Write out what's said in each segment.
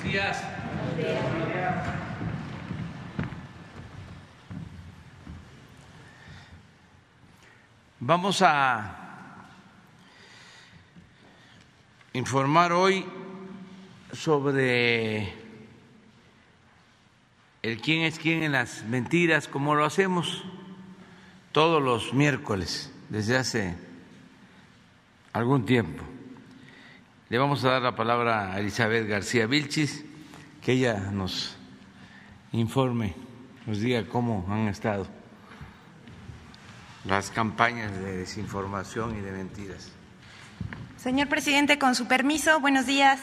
Buenos días. Vamos a informar hoy sobre el quién es quién en las mentiras, como lo hacemos todos los miércoles desde hace algún tiempo. Le vamos a dar la palabra a Elizabeth García Vilchis, que ella nos informe, nos diga cómo han estado las campañas de desinformación y de mentiras. Señor presidente, con su permiso, buenos días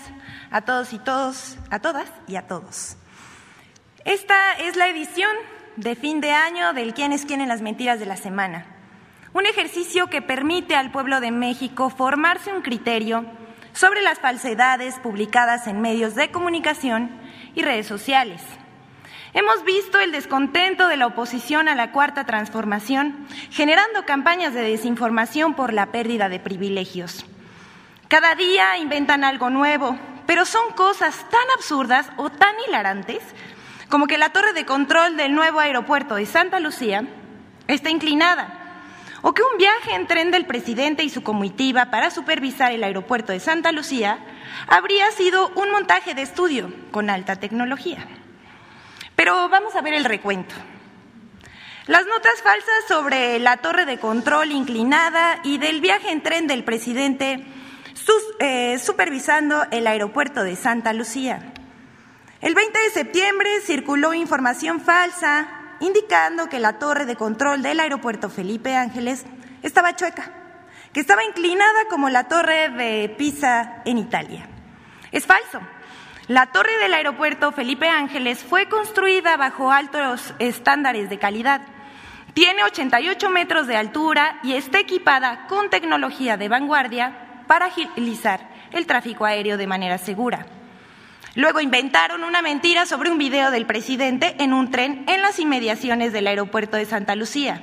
a todos y todos, a todas y a todos. Esta es la edición de fin de año del quién es quién en las mentiras de la semana. Un ejercicio que permite al pueblo de México formarse un criterio sobre las falsedades publicadas en medios de comunicación y redes sociales. Hemos visto el descontento de la oposición a la cuarta transformación, generando campañas de desinformación por la pérdida de privilegios. Cada día inventan algo nuevo, pero son cosas tan absurdas o tan hilarantes como que la torre de control del nuevo aeropuerto de Santa Lucía está inclinada o que un viaje en tren del presidente y su comitiva para supervisar el aeropuerto de Santa Lucía habría sido un montaje de estudio con alta tecnología. Pero vamos a ver el recuento. Las notas falsas sobre la torre de control inclinada y del viaje en tren del presidente eh, supervisando el aeropuerto de Santa Lucía. El 20 de septiembre circuló información falsa indicando que la torre de control del aeropuerto Felipe Ángeles estaba chueca, que estaba inclinada como la torre de Pisa en Italia. Es falso. La torre del aeropuerto Felipe Ángeles fue construida bajo altos estándares de calidad. Tiene 88 metros de altura y está equipada con tecnología de vanguardia para agilizar el tráfico aéreo de manera segura. Luego inventaron una mentira sobre un video del presidente en un tren en las inmediaciones del aeropuerto de Santa Lucía.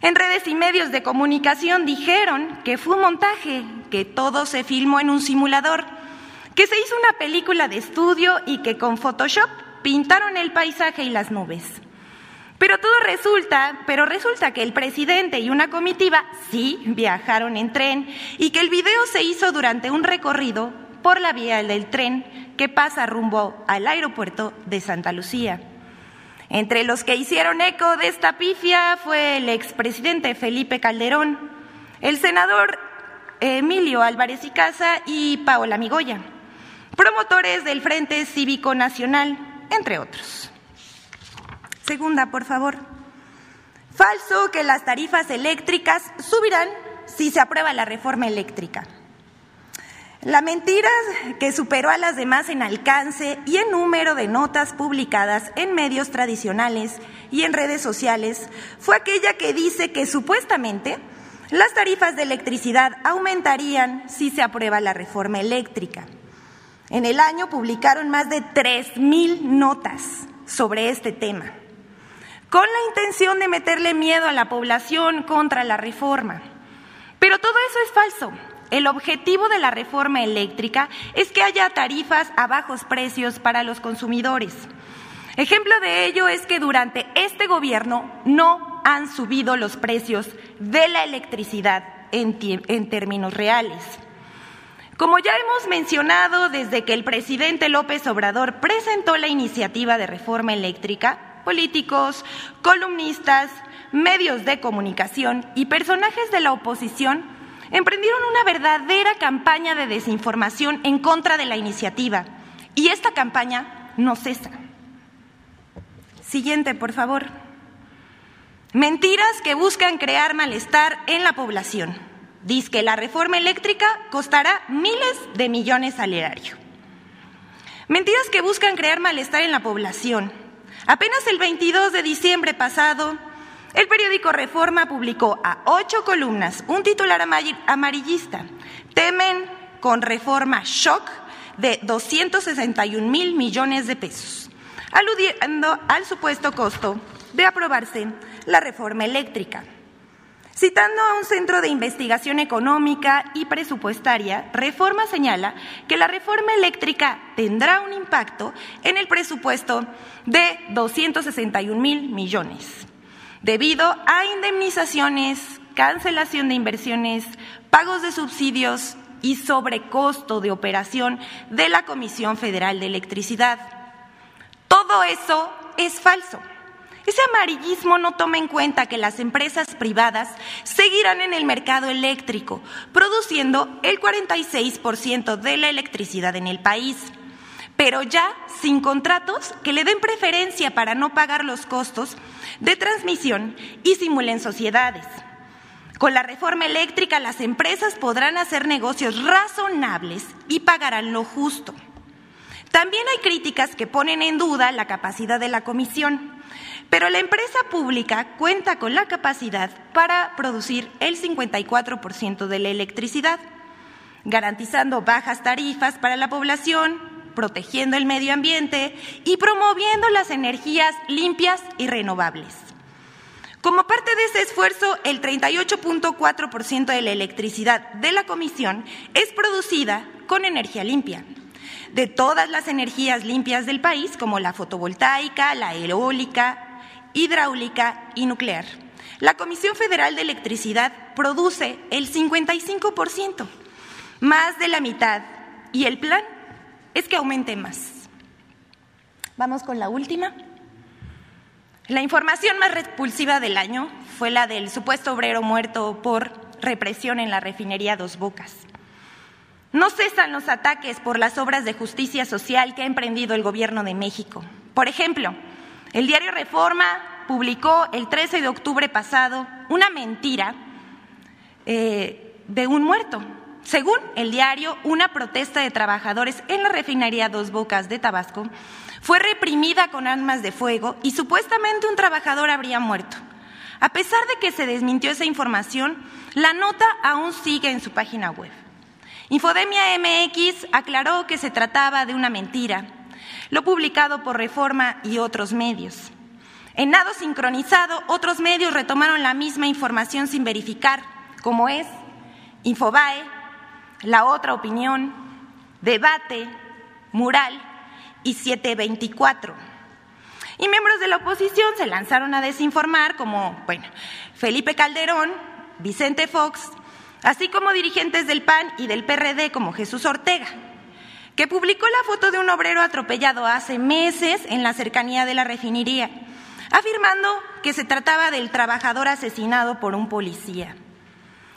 En redes y medios de comunicación dijeron que fue un montaje, que todo se filmó en un simulador, que se hizo una película de estudio y que con Photoshop pintaron el paisaje y las nubes. Pero todo resulta, pero resulta que el presidente y una comitiva sí viajaron en tren y que el video se hizo durante un recorrido por la vía del tren que pasa rumbo al aeropuerto de Santa Lucía. Entre los que hicieron eco de esta pifia fue el expresidente Felipe Calderón, el senador Emilio Álvarez y Casa y Paola Migoya, promotores del Frente Cívico Nacional, entre otros. Segunda, por favor. Falso que las tarifas eléctricas subirán si se aprueba la reforma eléctrica. La mentira que superó a las demás en alcance y en número de notas publicadas en medios tradicionales y en redes sociales fue aquella que dice que supuestamente las tarifas de electricidad aumentarían si se aprueba la reforma eléctrica. En el año publicaron más de 3.000 notas sobre este tema, con la intención de meterle miedo a la población contra la reforma. Pero todo eso es falso. El objetivo de la reforma eléctrica es que haya tarifas a bajos precios para los consumidores. Ejemplo de ello es que durante este gobierno no han subido los precios de la electricidad en, términos reales. Como ya hemos mencionado, desde que el presidente López Obrador presentó la iniciativa de reforma eléctrica, políticos, columnistas, medios de comunicación y personajes de la oposición emprendieron una verdadera campaña de desinformación en contra de la iniciativa. Y esta campaña no cesa. Siguiente, por favor. Mentiras que buscan crear malestar en la población. Dice que la reforma eléctrica costará miles de millones al erario. Mentiras que buscan crear malestar en la población. Apenas el 22 de diciembre pasado, el periódico Reforma publicó a ocho columnas un titular amarillista. Temen con reforma shock de 261 mil millones de pesos, aludiendo al supuesto costo de aprobarse la reforma eléctrica. Citando a un centro de investigación económica y presupuestaria, Reforma señala que la reforma eléctrica tendrá un impacto en el presupuesto de 261 mil millones, debido a indemnizaciones, cancelación de inversiones, pagos de subsidios y sobrecosto de operación de la Comisión Federal de Electricidad. Todo eso es falso. Ese amarillismo no toma en cuenta que las empresas privadas seguirán en el mercado eléctrico, produciendo el 46% de la electricidad en el país, pero ya sin contratos que le den preferencia para no pagar los costos de transmisión y simulen sociedades. Con la reforma eléctrica las empresas podrán hacer negocios razonables y pagarán lo justo. También hay críticas que ponen en duda la capacidad de la comisión. Pero la empresa pública cuenta con la capacidad para producir el 54% de la electricidad, garantizando bajas tarifas para la población, protegiendo el medio ambiente y promoviendo las energías limpias y renovables. Como parte de ese esfuerzo, el 38.4% de la electricidad de la Comisión es producida con energía limpia. De todas las energías limpias del país, como la fotovoltaica, la eólica, hidráulica y nuclear. La Comisión Federal de Electricidad produce el 55%, más de la mitad, y el plan es que aumente más. Vamos con la última. La información más repulsiva del año fue la del supuesto obrero muerto por represión en la refinería Dos Bocas. No cesan los ataques por las obras de justicia social que ha emprendido el Gobierno de México. Por ejemplo, el diario Reforma publicó el 13 de octubre pasado una mentira eh, de un muerto. Según el diario, una protesta de trabajadores en la refinería Dos Bocas de Tabasco fue reprimida con armas de fuego y supuestamente un trabajador habría muerto. A pesar de que se desmintió esa información, la nota aún sigue en su página web. Infodemia MX aclaró que se trataba de una mentira lo publicado por Reforma y otros medios. En nado sincronizado, otros medios retomaron la misma información sin verificar, como es Infobae, La Otra Opinión, Debate, Mural y 724. Y miembros de la oposición se lanzaron a desinformar, como, bueno, Felipe Calderón, Vicente Fox, así como dirigentes del PAN y del PRD, como Jesús Ortega que publicó la foto de un obrero atropellado hace meses en la cercanía de la refinería, afirmando que se trataba del trabajador asesinado por un policía.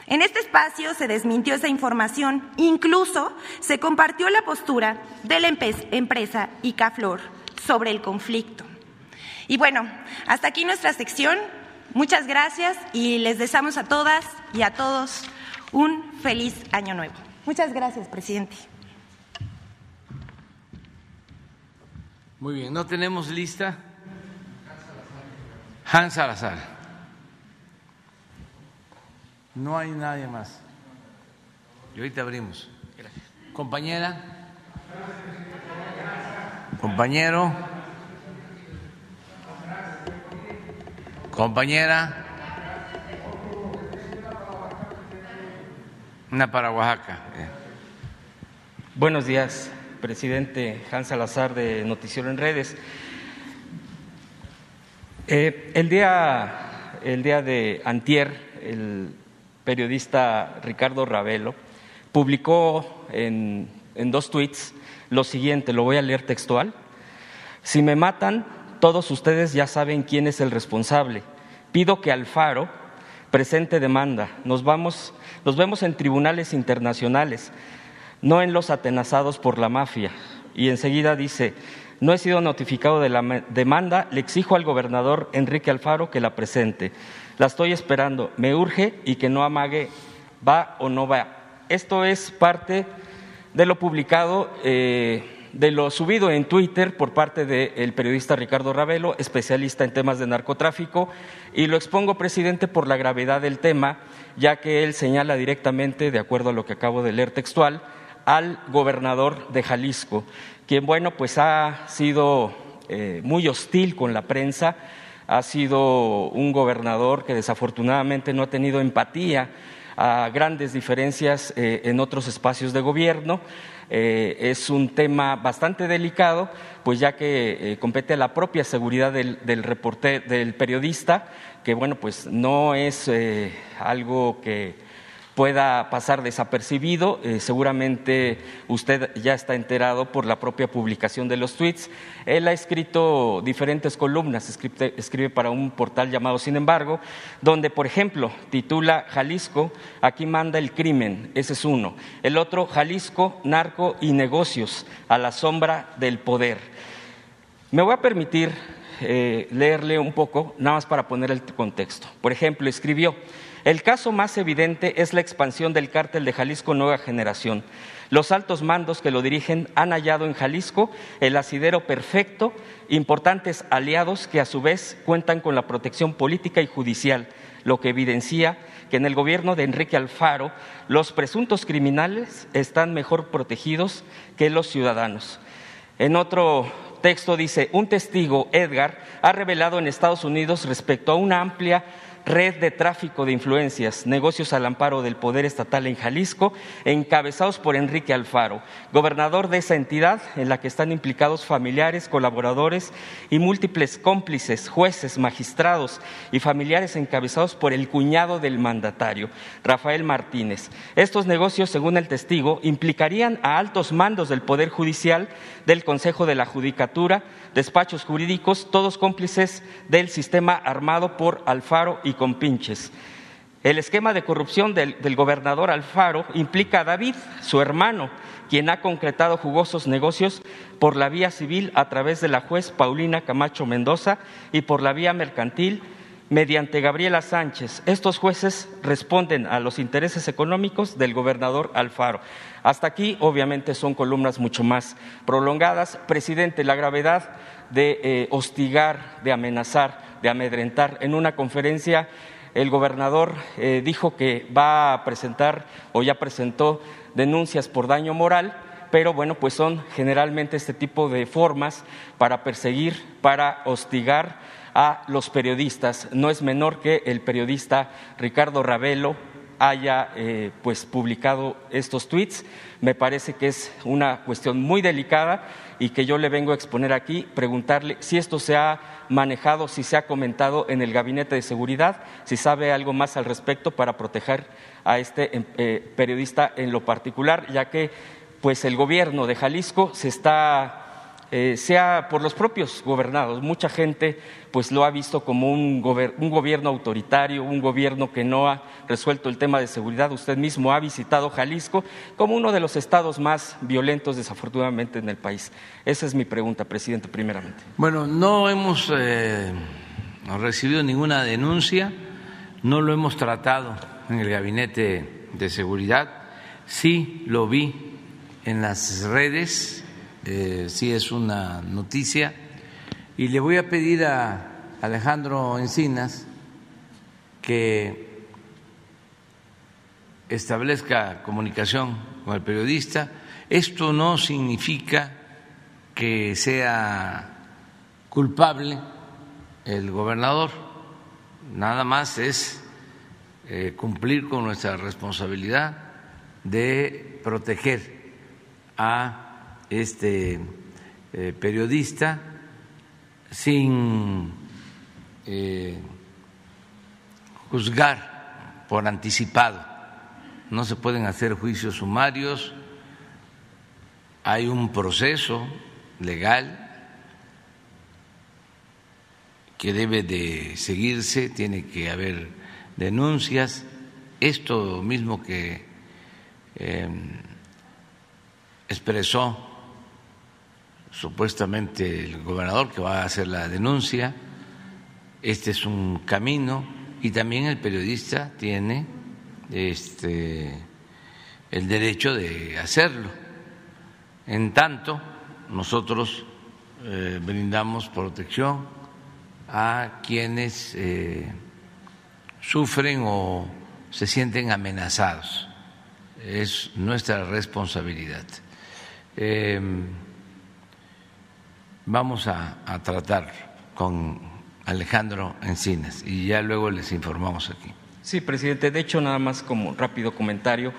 En este espacio se desmintió esa información, incluso se compartió la postura de la empresa Icaflor sobre el conflicto. Y bueno, hasta aquí nuestra sección. Muchas gracias y les deseamos a todas y a todos un feliz año nuevo. Muchas gracias, presidente. Muy bien, ¿no tenemos lista? Hans Salazar. No hay nadie más. Y ahorita abrimos. Compañera. Compañero. Compañera. Una para Oaxaca. Buenos días presidente Hans Salazar de Noticiero en Redes. Eh, el, día, el día de antier, el periodista Ricardo Ravelo publicó en, en dos tweets lo siguiente, lo voy a leer textual. Si me matan, todos ustedes ya saben quién es el responsable. Pido que Alfaro presente demanda. Nos, vamos, nos vemos en tribunales internacionales no en los atenazados por la mafia. Y enseguida dice, no he sido notificado de la demanda, le exijo al gobernador Enrique Alfaro que la presente. La estoy esperando, me urge y que no amague, va o no va. Esto es parte de lo publicado, eh, de lo subido en Twitter por parte del periodista Ricardo Ravelo, especialista en temas de narcotráfico, y lo expongo, presidente, por la gravedad del tema, ya que él señala directamente, de acuerdo a lo que acabo de leer textual, al gobernador de Jalisco, quien, bueno, pues ha sido eh, muy hostil con la prensa, ha sido un gobernador que desafortunadamente no ha tenido empatía a grandes diferencias eh, en otros espacios de gobierno. Eh, es un tema bastante delicado, pues ya que eh, compete a la propia seguridad del, del, del periodista, que bueno, pues no es algo que pueda pasar desapercibido. Eh, seguramente usted ya está enterado por la propia publicación de los tweets. Él ha escrito diferentes columnas, escribe, escribe, para un portal llamado Sin embargo, donde, por ejemplo, titula Jalisco, aquí manda el crimen, ese es uno. El otro, Jalisco, narco y negocios, a la sombra del poder. Me voy a permitir eh, leerle un poco, nada más para poner el contexto. Por ejemplo, escribió, el caso más evidente es la expansión del cártel de Jalisco Nueva Generación. Los altos mandos que lo dirigen han hallado en Jalisco el asidero perfecto, importantes aliados que a su vez cuentan con la protección política y judicial, lo que evidencia que en el gobierno de Enrique Alfaro los presuntos criminales están mejor protegidos que los ciudadanos. En otro texto dice, un testigo, Edgar, ha revelado en Estados Unidos respecto a una amplia red de tráfico de influencias, negocios al amparo del poder estatal en Jalisco, encabezados por Enrique Alfaro, gobernador de esa entidad en la que están implicados familiares, colaboradores y múltiples cómplices, jueces, magistrados y familiares encabezados por el cuñado del mandatario, Rafael Martínez. Estos negocios, según el testigo, implicarían a altos mandos del Poder Judicial, del Consejo de la Judicatura, despachos jurídicos, todos cómplices del sistema armado por Alfaro y compinches. El esquema de corrupción del, gobernador Alfaro implica a David, su hermano, quien ha concretado jugosos negocios por la vía civil a través de la juez Paulina Camacho Mendoza y por la vía mercantil mediante Gabriela Sánchez. Estos jueces responden a los intereses económicos del gobernador Alfaro. Hasta aquí, obviamente, son columnas mucho más prolongadas. Presidente, la gravedad de eh, hostigar, de amenazar, de amedrentar. En una conferencia, el gobernador eh, dijo que va a presentar o ya presentó denuncias por daño moral, pero bueno, pues son generalmente este tipo de formas para perseguir, para hostigar a los periodistas. No es menor que el periodista Ricardo Ravelo haya eh, pues publicado estos tweets. Me parece que es una cuestión muy delicada y que yo le vengo a exponer aquí, preguntarle si esto se ha manejado, si se ha comentado en el gabinete de seguridad, si sabe algo más al respecto para proteger a este eh, periodista en lo particular, ya que pues el gobierno de Jalisco se está eh, sea por los propios gobernados. Mucha gente pues lo ha visto como un, un, gobierno autoritario, un gobierno que no ha resuelto el tema de seguridad. Usted mismo ha visitado Jalisco como uno de los estados más violentos, desafortunadamente, en el país. Esa es mi pregunta, presidente, primeramente. Bueno, no hemos eh, recibido ninguna denuncia, no lo hemos tratado en el gabinete de seguridad. Sí lo vi en las redes eh, sí es una noticia. Y le voy a pedir a Alejandro Encinas que establezca comunicación con el periodista. Esto no significa que sea culpable el gobernador, nada más es eh, cumplir con nuestra responsabilidad de proteger a este eh, periodista sin eh, juzgar por anticipado. No se pueden hacer juicios sumarios, hay un proceso legal que debe de seguirse, tiene que haber denuncias. Esto mismo que eh, expresó supuestamente el gobernador que va a hacer la denuncia. Este es un camino y también el periodista tiene este, el derecho de hacerlo. En tanto, nosotros eh, brindamos protección a quienes eh, sufren o se sienten amenazados. Es nuestra responsabilidad. Eh, vamos a, tratar con Alejandro Encinas y ya luego les informamos aquí. Sí, presidente. De hecho, nada más como rápido comentario.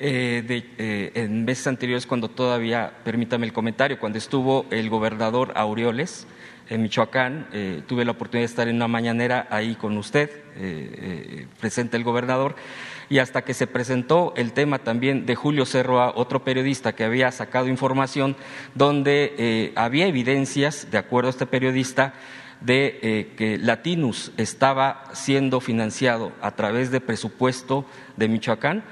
Eh, eh, en meses anteriores, cuando todavía, permítame el comentario, cuando estuvo el gobernador Aureoles en Michoacán, eh, tuve la oportunidad de estar en una mañanera ahí con usted, presente el gobernador, y hasta que se presentó el tema también de Julio Cerroa, otro periodista que había sacado información donde había evidencias, de acuerdo a este periodista, de eh, que Latinus estaba siendo financiado a través de presupuesto de Michoacán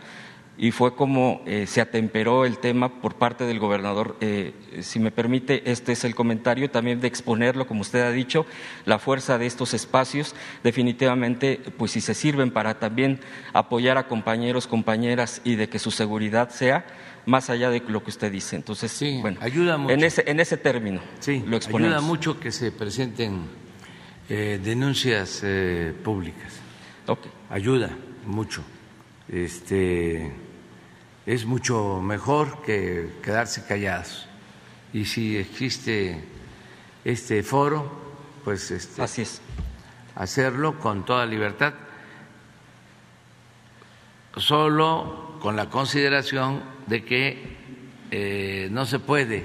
y fue como eh, se atemperó el tema por parte del gobernador. Eh, si me permite, este es el comentario también de exponerlo, como usted ha dicho, la fuerza de estos espacios, definitivamente, pues si se sirven para también apoyar a compañeros, compañeras y de que su seguridad sea más allá de lo que usted dice. Entonces, sí, bueno, ayuda mucho. En ese, en ese término sí, lo exponemos. Ayuda mucho que se presenten eh, denuncias eh, públicas. Okay. Ayuda mucho. Este, es mucho mejor que quedarse callados. Y si existe este foro, pues este, Así es. hacerlo con toda libertad, solo con la consideración de que eh, no se puede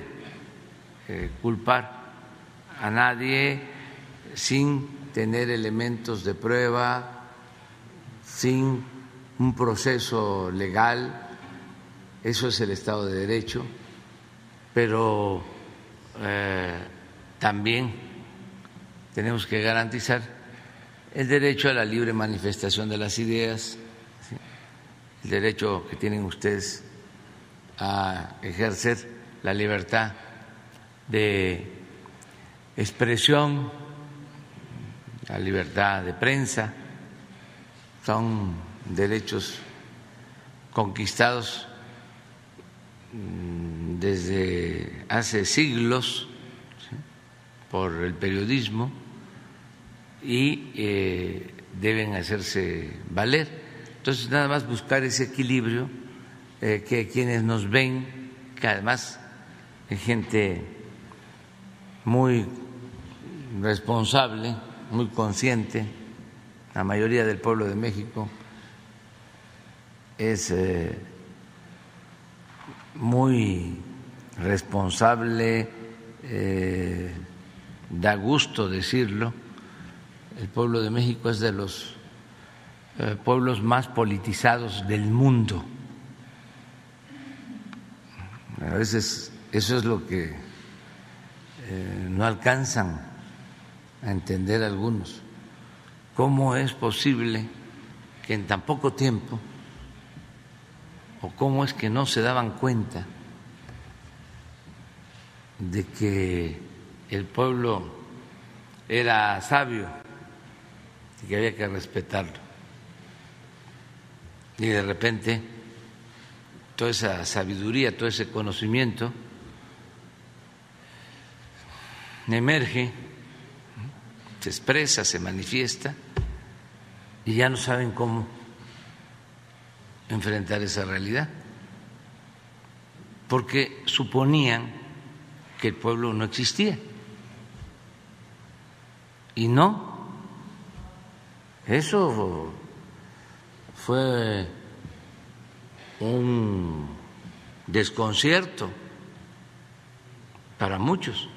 eh, culpar a nadie sin tener elementos de prueba, sin un proceso legal, eso es el Estado de Derecho, pero eh, también tenemos que garantizar el derecho a la libre manifestación de las ideas, el derecho que tienen ustedes a ejercer la libertad de expresión, la libertad de prensa, son derechos conquistados desde hace siglos por el periodismo y eh, deben hacerse valer. Entonces, nada más buscar ese equilibrio eh, que quienes nos ven, que además es gente muy responsable, muy consciente, la mayoría del pueblo de México es eh, muy responsable, eh, da gusto decirlo, el pueblo de México es de los eh, pueblos más politizados del mundo. A veces eso es lo que eh, no alcanzan a entender algunos. ¿Cómo es posible que en tan poco tiempo, o cómo es que no se daban cuenta de que el pueblo era sabio y que había que respetarlo? Y de repente toda esa sabiduría, todo ese conocimiento emerge, se expresa, se manifiesta y ya no saben cómo enfrentar esa realidad, porque suponían que el pueblo no existía. Y no, eso fue un desconcierto para muchos.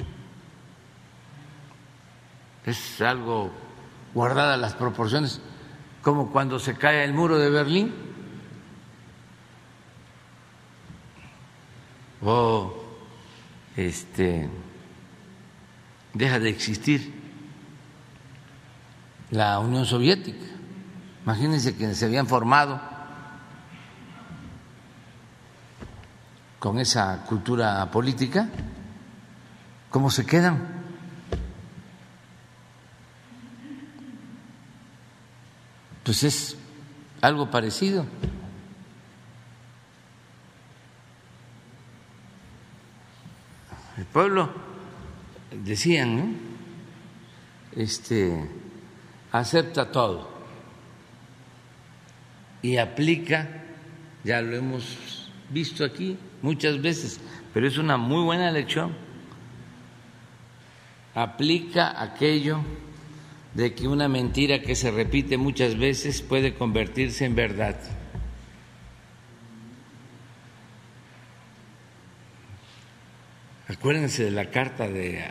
Es algo guardada las proporciones, como cuando se cae el muro de Berlín o este deja de existir la Unión Soviética. Imagínense que se habían formado con esa cultura política, ¿cómo se quedan? Pues es algo parecido. El pueblo, decían, este, acepta todo y aplica, ya lo hemos visto aquí muchas veces, pero es una muy buena lección, aplica aquello de que una mentira que se repite muchas veces puede convertirse en verdad. Acuérdense de la carta de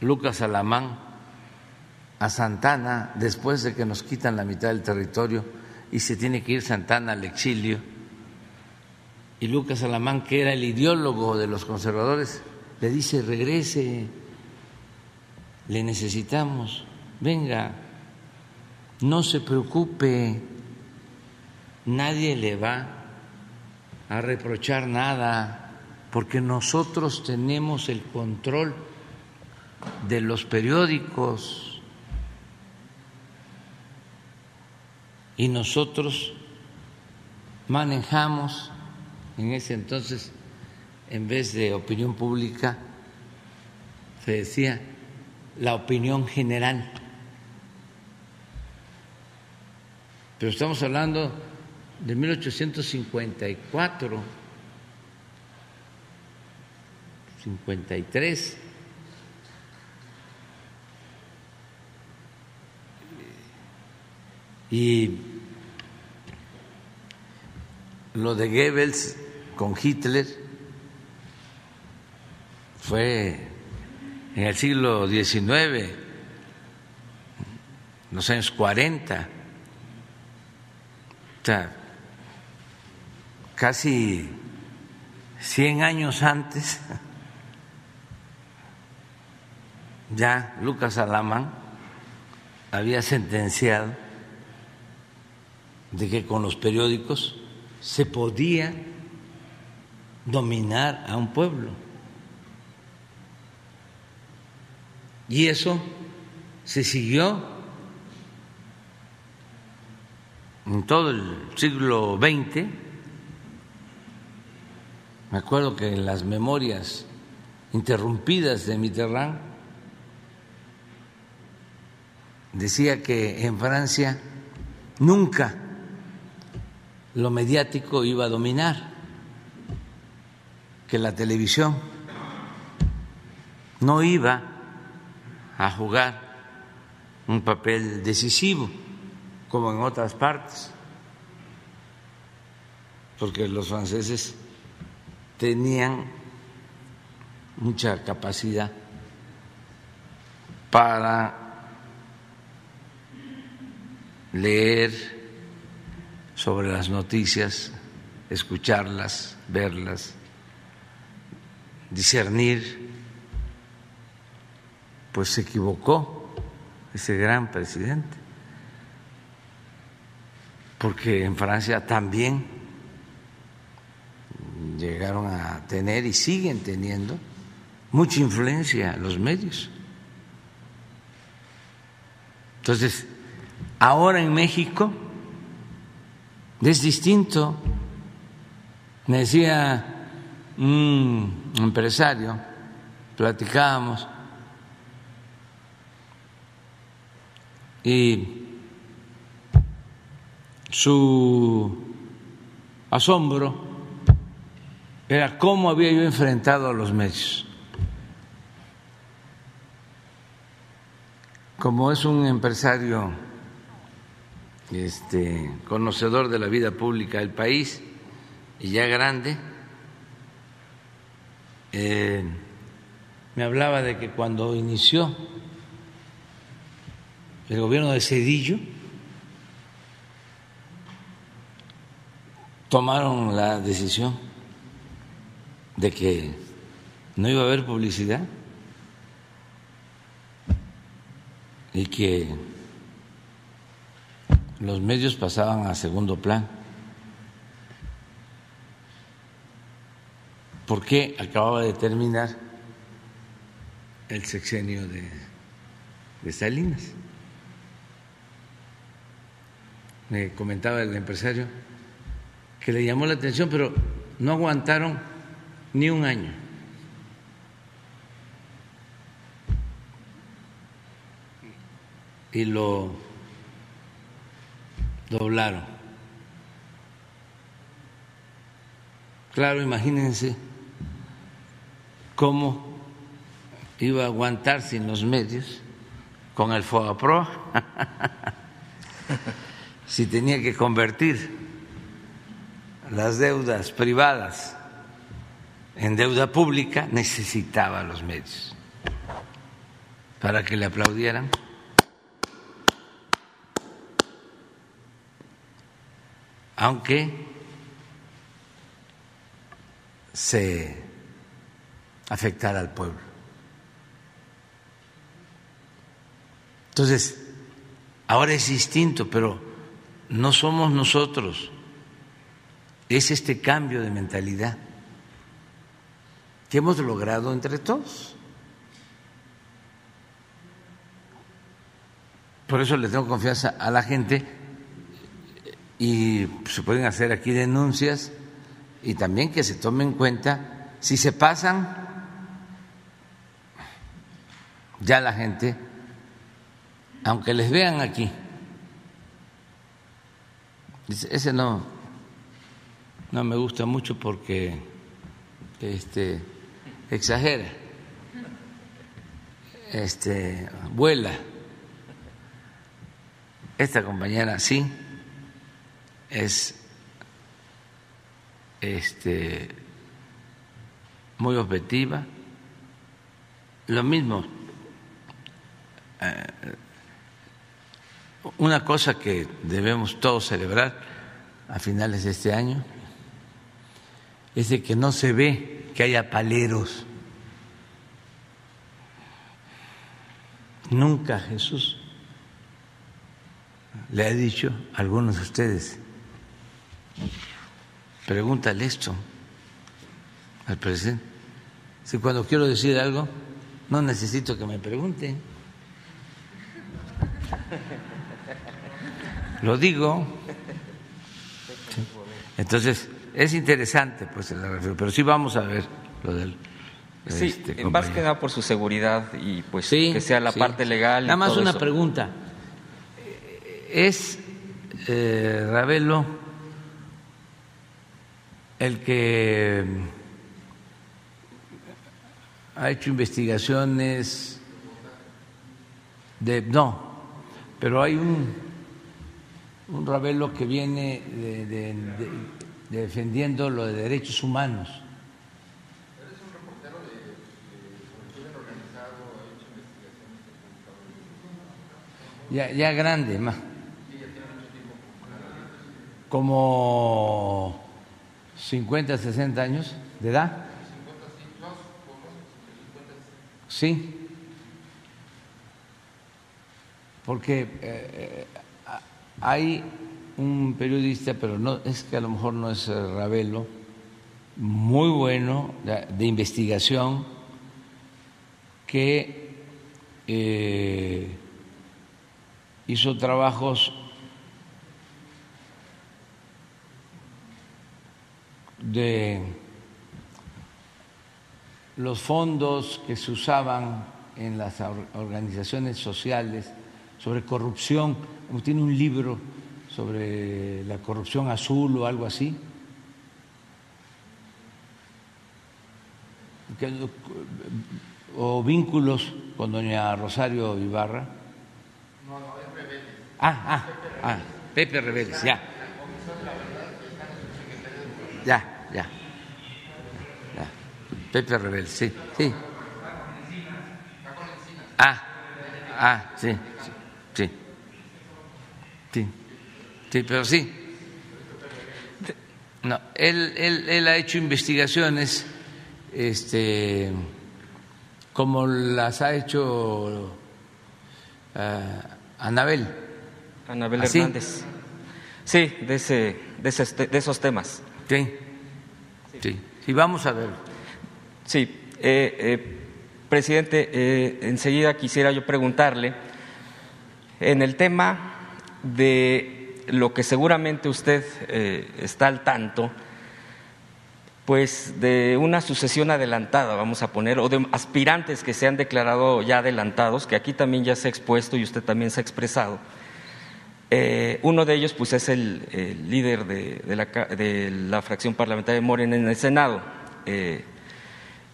Lucas Alamán a Santana después de que nos quitan la mitad del territorio y se tiene que ir Santana al exilio. Y Lucas Alamán, que era el ideólogo de los conservadores, le dice, regrese, le necesitamos, venga, no se preocupe, nadie le va a reprochar nada, porque nosotros tenemos el control de los periódicos y nosotros manejamos en ese entonces, en vez de opinión pública, se decía la opinión general. Pero estamos hablando de 1854, 53. Y lo de Goebbels con Hitler fue en el siglo XIX, los años 40, o sea, casi 100 años antes, ya Lucas Alamán había sentenciado de que con los periódicos se podía dominar a un pueblo. Y eso se siguió en todo el siglo XX. Me acuerdo que en las memorias interrumpidas de Mitterrand decía que en Francia nunca lo mediático iba a dominar, que la televisión no iba a jugar un papel decisivo, como en otras partes, porque los franceses tenían mucha capacidad para leer sobre las noticias, escucharlas, verlas, discernir pues se equivocó ese gran presidente, porque en Francia también llegaron a tener y siguen teniendo mucha influencia los medios. Entonces, ahora en México es distinto. Me decía un empresario, platicábamos, y su asombro era cómo había yo enfrentado a los medios. Como es un empresario este, conocedor de la vida pública del país y ya grande, eh, me hablaba de que cuando inició el gobierno de Cedillo tomaron la decisión de que no iba a haber publicidad y que los medios pasaban a segundo plan. porque acababa de terminar el sexenio de, de Salinas? me comentaba el empresario, que le llamó la atención, pero no aguantaron ni un año. Y lo doblaron. Claro, imagínense cómo iba a aguantar sin los medios con el FOAPRO si tenía que convertir las deudas privadas en deuda pública, necesitaba los medios para que le aplaudieran. Aunque se afectara al pueblo. Entonces, ahora es distinto, pero no somos nosotros, es este cambio de mentalidad que hemos logrado entre todos. Por eso le tengo confianza a la gente y se pueden hacer aquí denuncias y también que se tome en cuenta si se pasan ya la gente aunque les vean aquí. Ese no no me gusta mucho porque este exagera. Este vuela. Esta compañera sí es este, muy objetiva. Lo mismo, eh, una cosa que debemos todos celebrar a finales de este año es de que no se ve que haya paleros. Nunca Jesús le ha dicho a algunos de ustedes, Pregúntale esto al presidente. Si cuando quiero decir algo, no necesito que me pregunten. Lo digo. Entonces, es interesante, pues, pero sí vamos a ver lo del. Sí, este, más que nada por su seguridad y pues que sea la parte legal. Nada más una pregunta. ¿Es eh, Ravelo el que ha hecho investigaciones de no, pero hay un un Ravelo que viene de, defendiendo lo de derechos humanos. ¿Eres un reportero de, de organizado, ha hecho investigaciones Ya, ya grande, más. Como 50, 60 años de edad. Sí, porque eh, eh, hay un periodista, pero no es que a lo mejor no es Ravelo, muy bueno de, investigación que eh, hizo trabajos de los fondos que se usaban en las organizaciones sociales sobre corrupción, tiene un libro sobre la corrupción azul o algo así. o vínculos con doña Rosario Ibarra. No, no, es Rebeldes. Ah, ah, ah, Pepe Rebeldes, ya. Ya, ya. ya. Pepe Rebel, sí, sí. Ah, ah, sí, sí. Sí, sí, pero sí. No, él, él, él ha hecho investigaciones este, como las ha hecho uh, Anabel. Anabel Hernández. Sí, de, ese, de, ese, de esos temas. Sí, sí, sí, vamos a ver. Sí, eh, eh, presidente, eh, enseguida quisiera yo preguntarle, en el tema de lo que seguramente usted está al tanto, pues de una sucesión adelantada, vamos a poner, o de aspirantes que se han declarado ya adelantados, que aquí también ya se ha expuesto y usted también se ha expresado eh, uno de ellos pues, es el, líder de, la, fracción parlamentaria de Morena en el Senado, eh,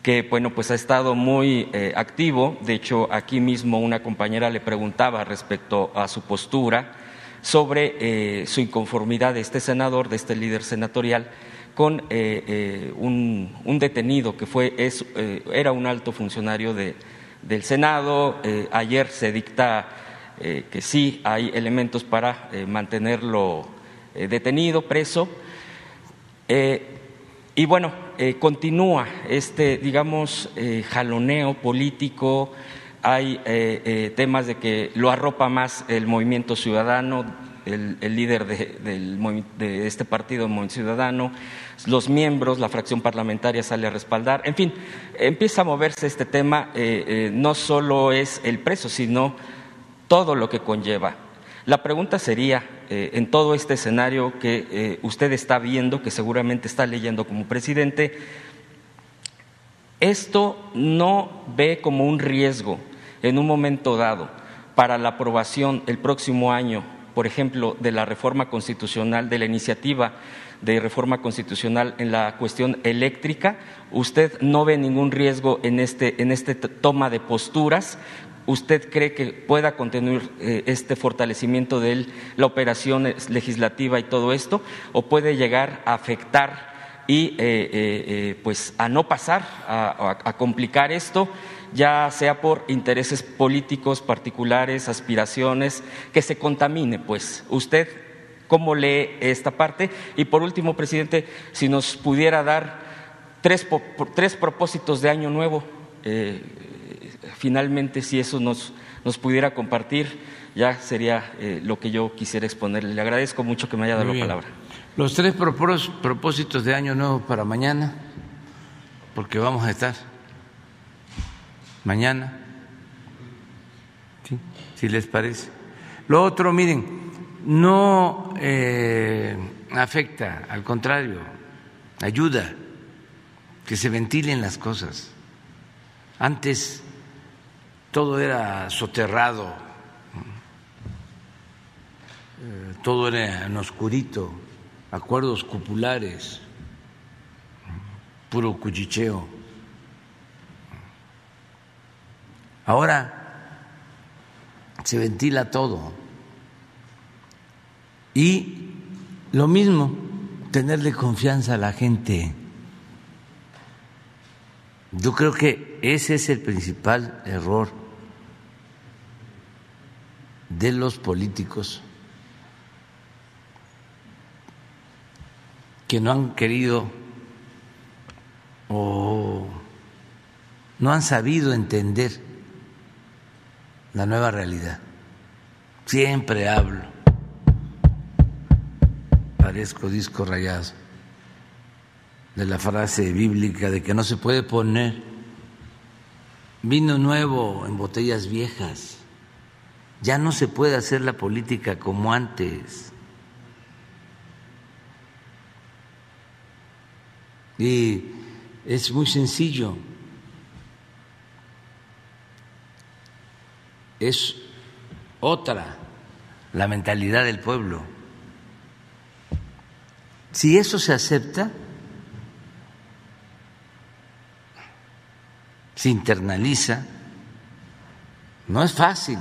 que bueno, pues ha estado muy eh, activo. De hecho, aquí mismo una compañera le preguntaba respecto a su postura sobre su inconformidad de este senador, de este líder senatorial, con eh, un, detenido que fue, es, era un alto funcionario de, del Senado. ayer se dicta que sí hay elementos para mantenerlo detenido, preso. y bueno, eh, continúa este, digamos, eh, jaloneo político, hay eh, temas de que lo arropa más el movimiento ciudadano, el, líder de, este partido, Movimiento Ciudadano, los miembros, la fracción parlamentaria sale a respaldar, en fin, empieza a moverse este tema, no solo es el preso, sino todo lo que conlleva. La pregunta sería, eh, en todo este escenario que eh, usted está viendo, que seguramente está leyendo como presidente, esto no ve como un riesgo en un momento dado para la aprobación el próximo año, por ejemplo, de la reforma constitucional, de la iniciativa de reforma constitucional en la cuestión eléctrica. Usted no ve ningún riesgo en este, en este toma de posturas, ¿Usted cree que pueda contener eh, este fortalecimiento de la operación legislativa y todo esto? ¿O puede llegar a afectar y eh, eh, pues a no pasar, a, complicar esto, ya sea por intereses políticos particulares, aspiraciones, que se contamine? Pues usted, ¿cómo lee esta parte? Y por último, presidente, si nos pudiera dar tres, tres propósitos de año nuevo finalmente si eso nos, nos pudiera compartir, ya sería eh, lo que yo quisiera exponerle. Le agradezco mucho que me haya dado la palabra. Los tres propósitos de Año Nuevo para mañana, porque vamos a estar mañana, si les parece. Lo otro, miren, no eh, afecta, al contrario, ayuda que se ventilen las cosas. Antes todo era soterrado, eh, todo era en oscurito, acuerdos cupulares, puro cuchicheo. Ahora se ventila todo. Y lo mismo, tenerle confianza a la gente. Yo creo que ese es el principal error de los políticos que no han querido o no han sabido entender la nueva realidad. Siempre hablo, parezco disco rayado, de la frase bíblica de que no se puede poner vino nuevo en botellas viejas. Ya no se puede hacer la política como antes. Y es muy sencillo. Es otra la mentalidad del pueblo. Si eso se acepta, se internaliza, no es fácil.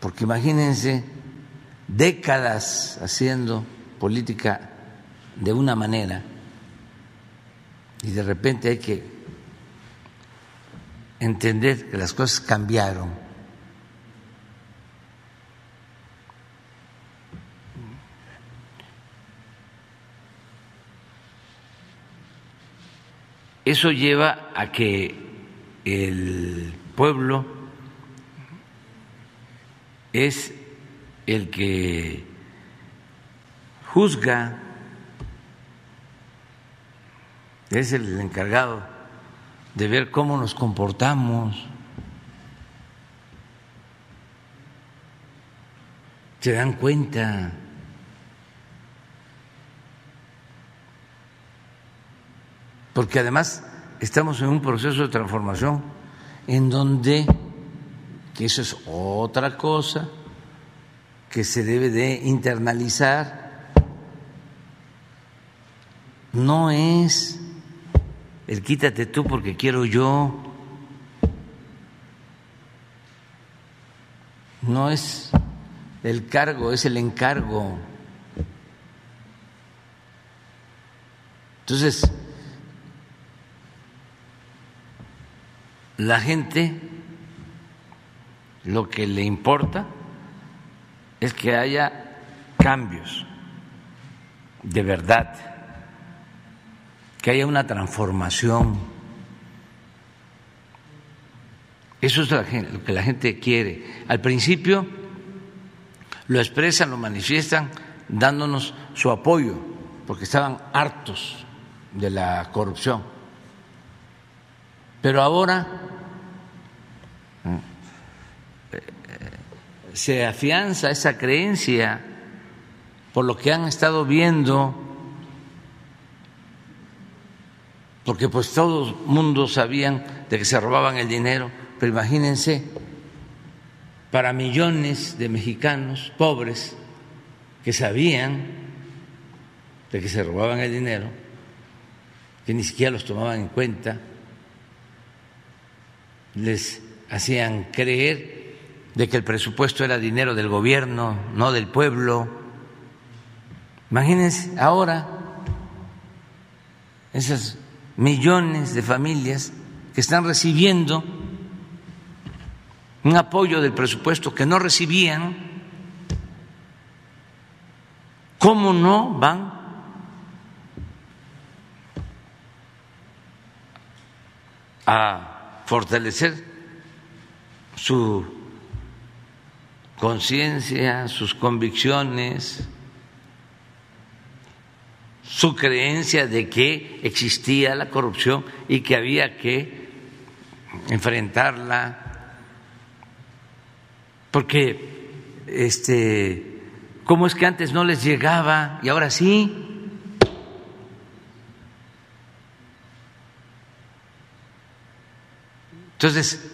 Porque imagínense décadas haciendo política de una manera y de repente hay que entender que las cosas cambiaron. Eso lleva a que el pueblo es el que juzga, es el encargado de ver cómo nos comportamos. Se dan cuenta. Porque además estamos en un proceso de transformación en donde que eso es otra cosa que se debe de internalizar. No es el quítate tú porque quiero yo. No es el cargo, es el encargo. Entonces, la gente lo que le importa es que haya cambios de verdad, que haya una transformación. Eso es lo que la gente quiere. Al principio lo expresan, lo manifiestan dándonos su apoyo, porque estaban hartos de la corrupción. Pero ahora se afianza esa creencia por lo que han estado viendo, porque pues todo el mundo sabían de que se robaban el dinero, pero imagínense, para millones de mexicanos pobres que sabían de que se robaban el dinero, que ni siquiera los tomaban en cuenta, les hacían creer de que el presupuesto era dinero del gobierno, no del pueblo. Imagínense ahora esas millones de familias que están recibiendo un apoyo del presupuesto que no recibían, ¿cómo no van a fortalecer su conciencia, sus convicciones, su creencia de que existía la corrupción y que había que enfrentarla. Porque este cómo es que antes no les llegaba y ahora sí entonces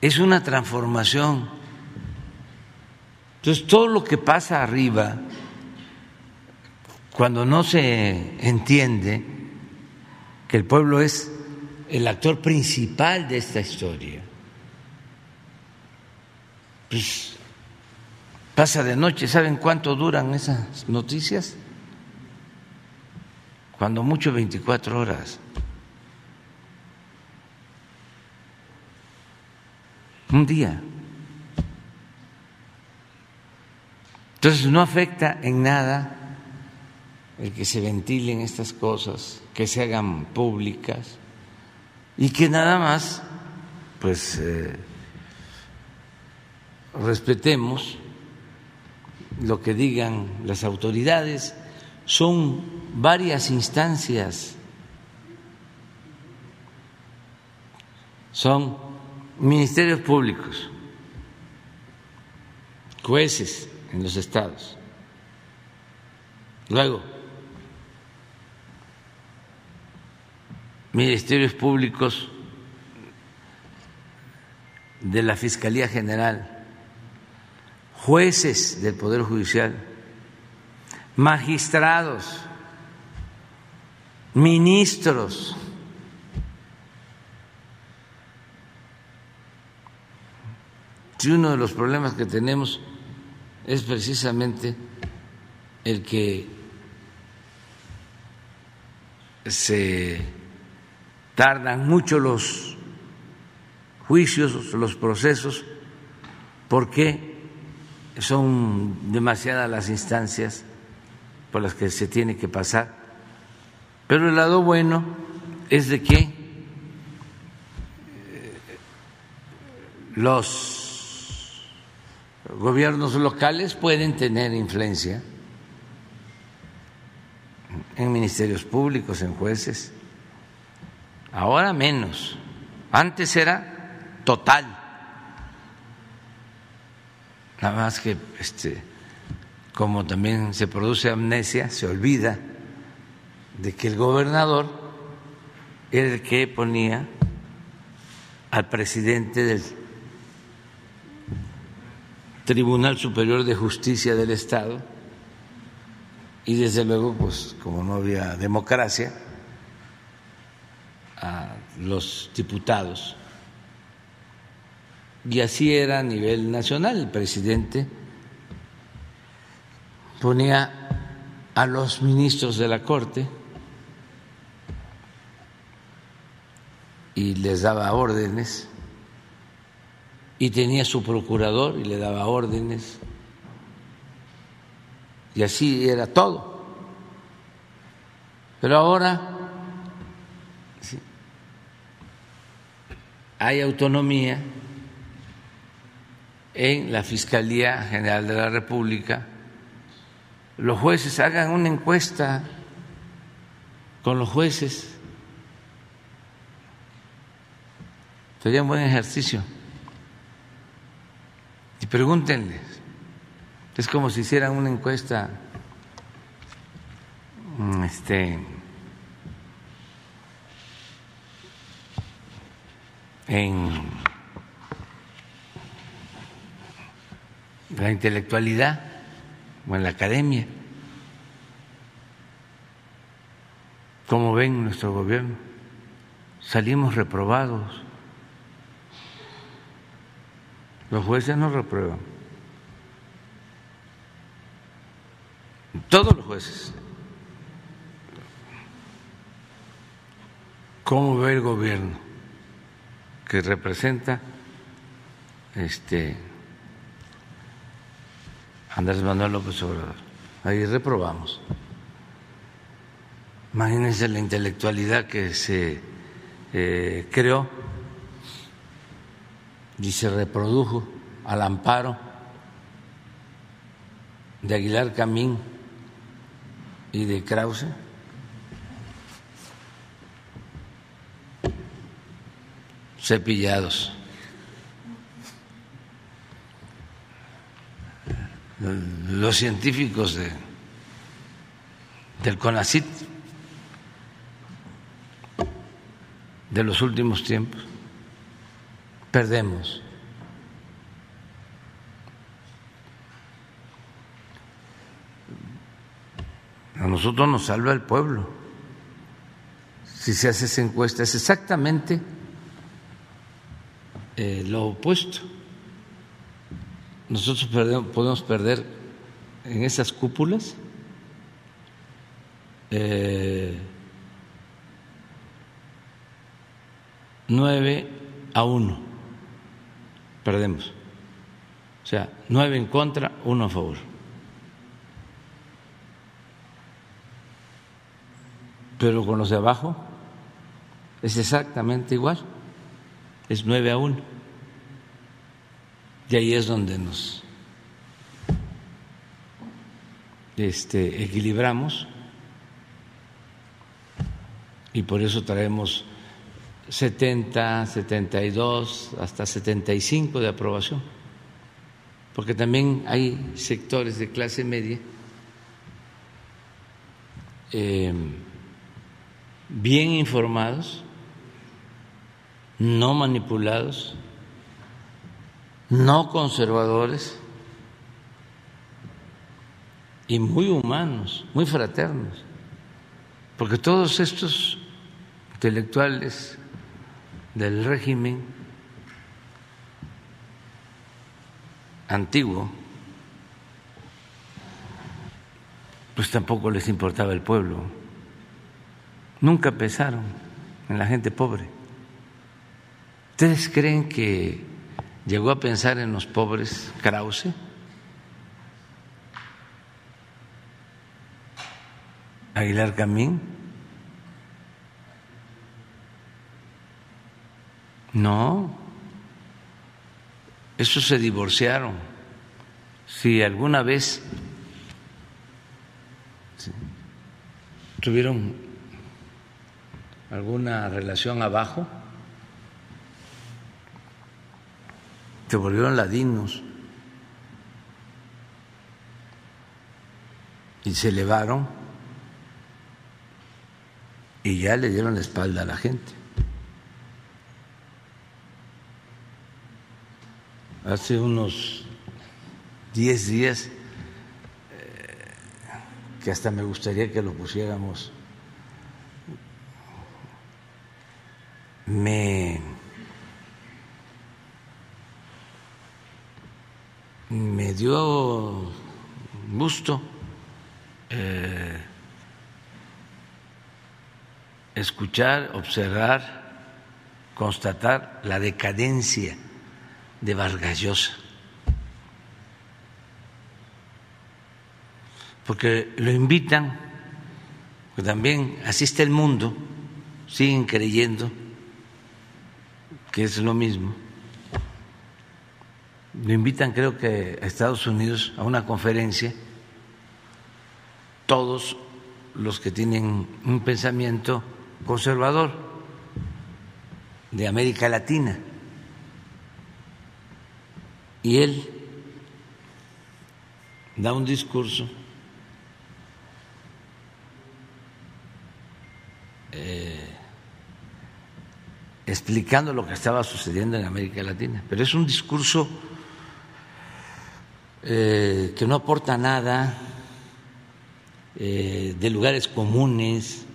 es una transformación entonces todo lo que pasa arriba cuando no se entiende que el pueblo es el actor principal de esta historia pues pasa de noche. ¿Saben cuánto duran esas noticias? Cuando mucho 24 horas. Un día. Entonces no afecta en nada el que se ventilen estas cosas, que se hagan públicas y que nada más, pues... Eh, respetemos lo que digan las autoridades, son varias instancias, son ministerios públicos, jueces en los estados, luego ministerios públicos de la Fiscalía General jueces del Poder Judicial, magistrados, ministros, si uno de los problemas que tenemos es precisamente el que se tardan mucho los juicios, los procesos, porque son demasiadas las instancias por las que se tiene que pasar, pero el lado bueno es de que eh, los gobiernos locales pueden tener influencia en ministerios públicos, en jueces. Ahora menos. Antes era total. Nada más que, este, como también se produce amnesia, se olvida de que el gobernador era el que ponía al presidente del Tribunal Superior de Justicia del Estado y desde luego, pues como no había democracia, a los diputados. Y así era a nivel nacional. El presidente ponía a los ministros de la Corte y les daba órdenes y tenía su procurador y le daba órdenes y así era todo. Pero ahora hay autonomía en la Fiscalía General de la República. Los jueces hagan una encuesta con los jueces. Sería un buen ejercicio. Pregúntenles. Es como si hicieran una encuesta mm, este, en la intelectualidad o en la academia. ¿Cómo ven nuestro gobierno? Salimos reprobados. Los jueces no reprueban. Todos los jueces. ¿Cómo ve el gobierno que representa este Andrés Manuel López Obrador. Ahí reprobamos. Imagínense la intelectualidad que se eh, creó y se reprodujo al amparo de Aguilar Camín y de Krause. Cepillados. los científicos de, del CONACIT de los últimos tiempos. Perdemos. A nosotros nos salva el pueblo. Si se hace esa encuesta es exactamente eh, lo opuesto nosotros podemos perder en esas cúpulas eh, nueve a uno, perdemos. O sea, nueve en contra, uno a favor. Pero con los de abajo es exactamente igual, es nueve a uno. Y ahí es donde nos este, equilibramos y por eso traemos 70, 72, hasta 75 de aprobación, porque también hay sectores de clase media em, bien informados, no manipulados, no conservadores y muy humanos, muy fraternos, porque todos estos intelectuales del régimen antiguo, pues tampoco les importaba el pueblo, nunca pensaron en la gente pobre. ¿Ustedes creen que ¿Llegó a pensar en los pobres Krause? Aguilar Camín? No, esos se divorciaron. Si alguna vez tuvieron alguna relación abajo, se volvieron ladinos y se elevaron y ya le dieron la espalda a la gente. hace unos 10 días eh, que hasta me gustaría que lo pusiéramos. Me, me dio gusto eh, escuchar, observar, constatar la decadencia de Vargas Llosa. Porque lo invitan, pues también así está el mundo, siguen creyendo que es lo mismo. Lo invitan creo que a Estados Unidos a una conferencia, todos los que tienen un pensamiento conservador de América Latina. Y él da un discurso. Eh, explicando lo que estaba sucediendo en América Latina. Pero es un discurso eh, que no aporta nada eh, de lugares comunes.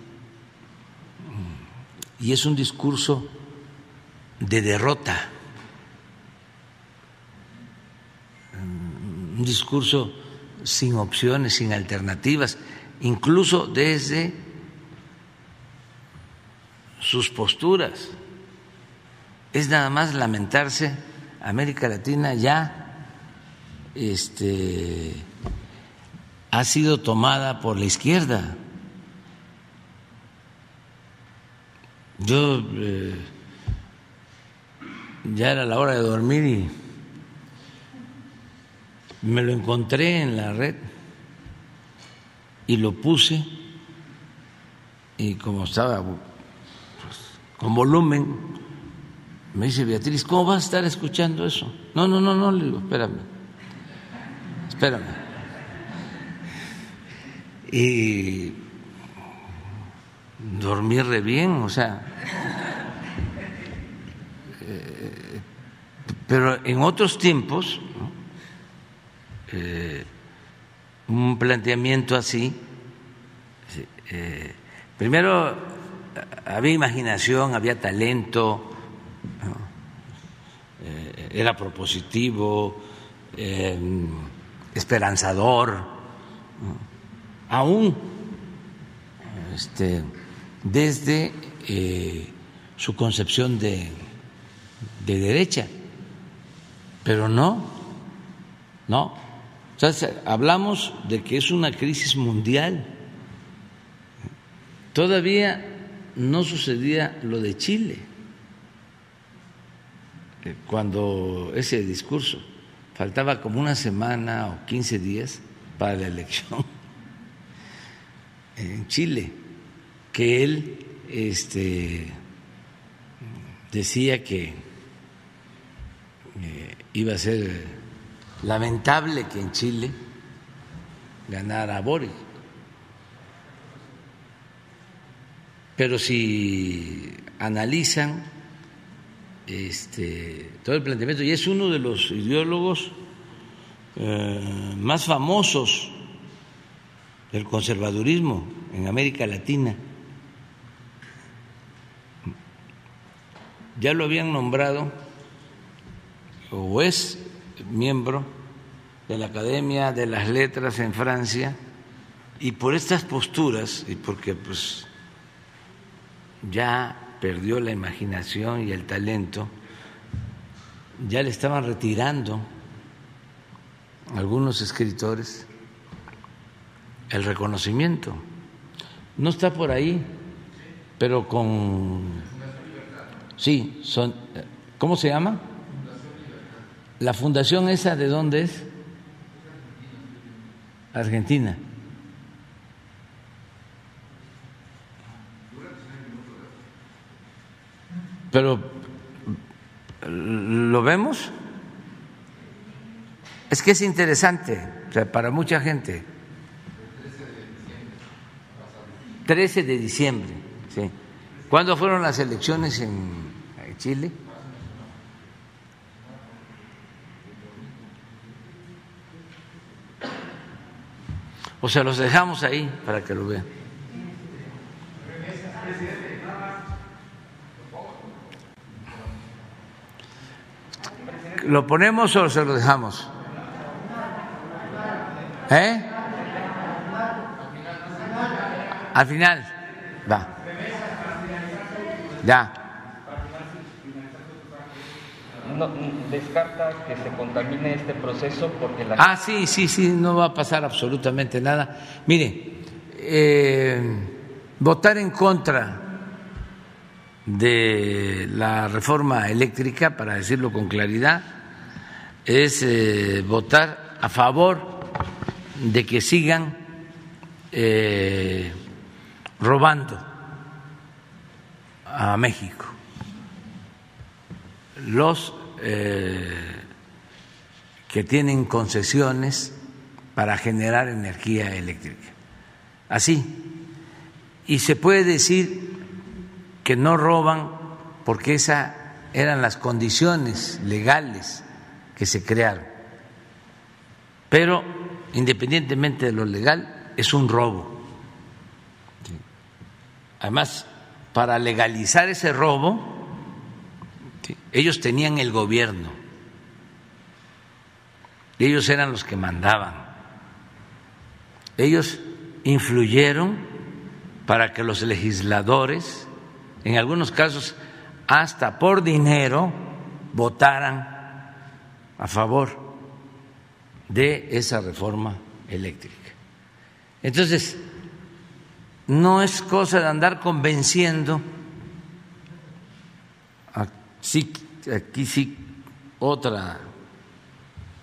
Y es un discurso de derrota, un discurso sin opciones, sin alternativas, incluso desde sus posturas. Es nada más lamentarse, América Latina ya este, ha sido tomada por la izquierda. Yo eh, ya era la hora de dormir y me lo encontré en la red y lo puse y como estaba pues, con volumen, me dice Beatriz, ¿cómo vas a estar escuchando eso? No, no, no, no, le digo, espérame, espérame. Y dormí re bien, o sea, eh, pero en otros tiempos, eh, un planteamiento así, eh, primero había imaginación, había talento, era propositivo, esperanzador, aún este, desde eh, su concepción de, de, derecha. Pero no, no. Entonces, hablamos de que es una crisis mundial. Todavía no sucedía lo de Chile cuando ese discurso faltaba como una semana o 15 días para la elección en Chile que él este, decía que eh, iba a ser lamentable que en Chile ganara Boric. Pero si analizan este, todo el planteamiento, y es uno de los ideólogos eh, más famosos del conservadurismo en América Latina, ya lo habían nombrado o es miembro de la Academia de las Letras en Francia y por estas posturas y porque pues ya perdió la imaginación y el talento, ya le estaban retirando algunos escritores el reconocimiento. No está por ahí, pero con Sí, son. ¿Cómo se llama? La fundación esa de dónde es? Argentina. Pero lo vemos. Es que es interesante, o sea, para mucha gente. 13 de diciembre, sí. ¿Cuándo fueron las elecciones en Chile. O sea, los dejamos ahí para que lo vean. ¿Lo ponemos o se lo dejamos? ¿Eh? Al final. Va. Ya. No, descarta que se contamine este proceso porque la... Ah, sí, sí, sí, no va a pasar absolutamente nada. Mire, eh, votar en contra de la reforma eléctrica, para decirlo con claridad, es eh, votar a favor de que sigan eh, robando a México los eh, que tienen concesiones para generar energía eléctrica. Así. Y se puede decir que no roban porque esas eran las condiciones legales que se crearon. Pero independientemente de lo legal, es un robo. Además, para legalizar ese robo, ellos tenían el gobierno, ellos eran los que mandaban, ellos influyeron para que los legisladores, en algunos casos hasta por dinero, votaran a favor de esa reforma eléctrica. Entonces, no es cosa de andar convenciendo sí, aquí sí, otra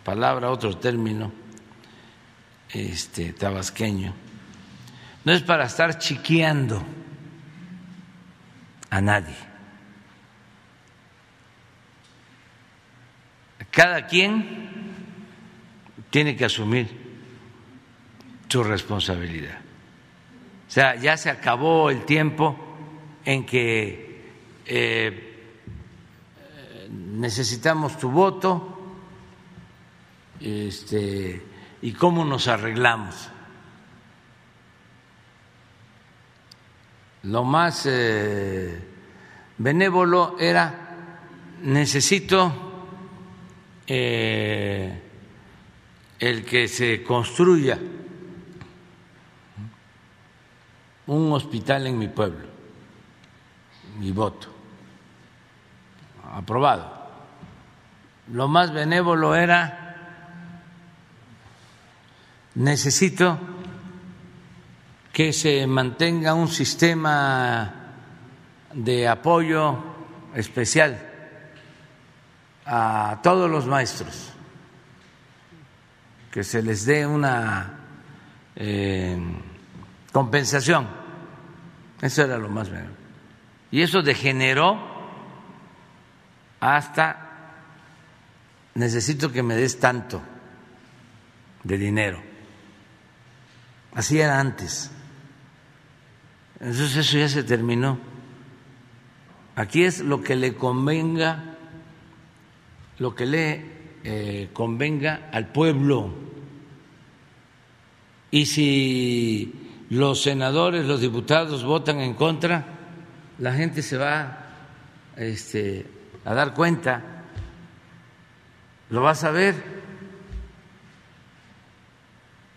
palabra, otro término este, tabasqueño. No es para estar chiqueando a nadie. Cada quien tiene que asumir su responsabilidad. O sea, ya se acabó el tiempo en que eh, necesitamos tu voto este, y cómo nos arreglamos. Lo más eh, benévolo era necesito eh, el que se construya un hospital en mi pueblo, mi voto, aprobado lo más benévolo era, necesito que se mantenga un sistema de apoyo especial a todos los maestros, que se les dé una eh, compensación. Eso era lo más benévolo. Y eso degeneró hasta necesito que me des tanto de dinero. Así era antes. Entonces eso ya se terminó. Aquí es lo que le convenga, lo que le eh, convenga al pueblo. Y si los senadores, los diputados votan en contra, la gente se va este, a dar cuenta lo vas a ver.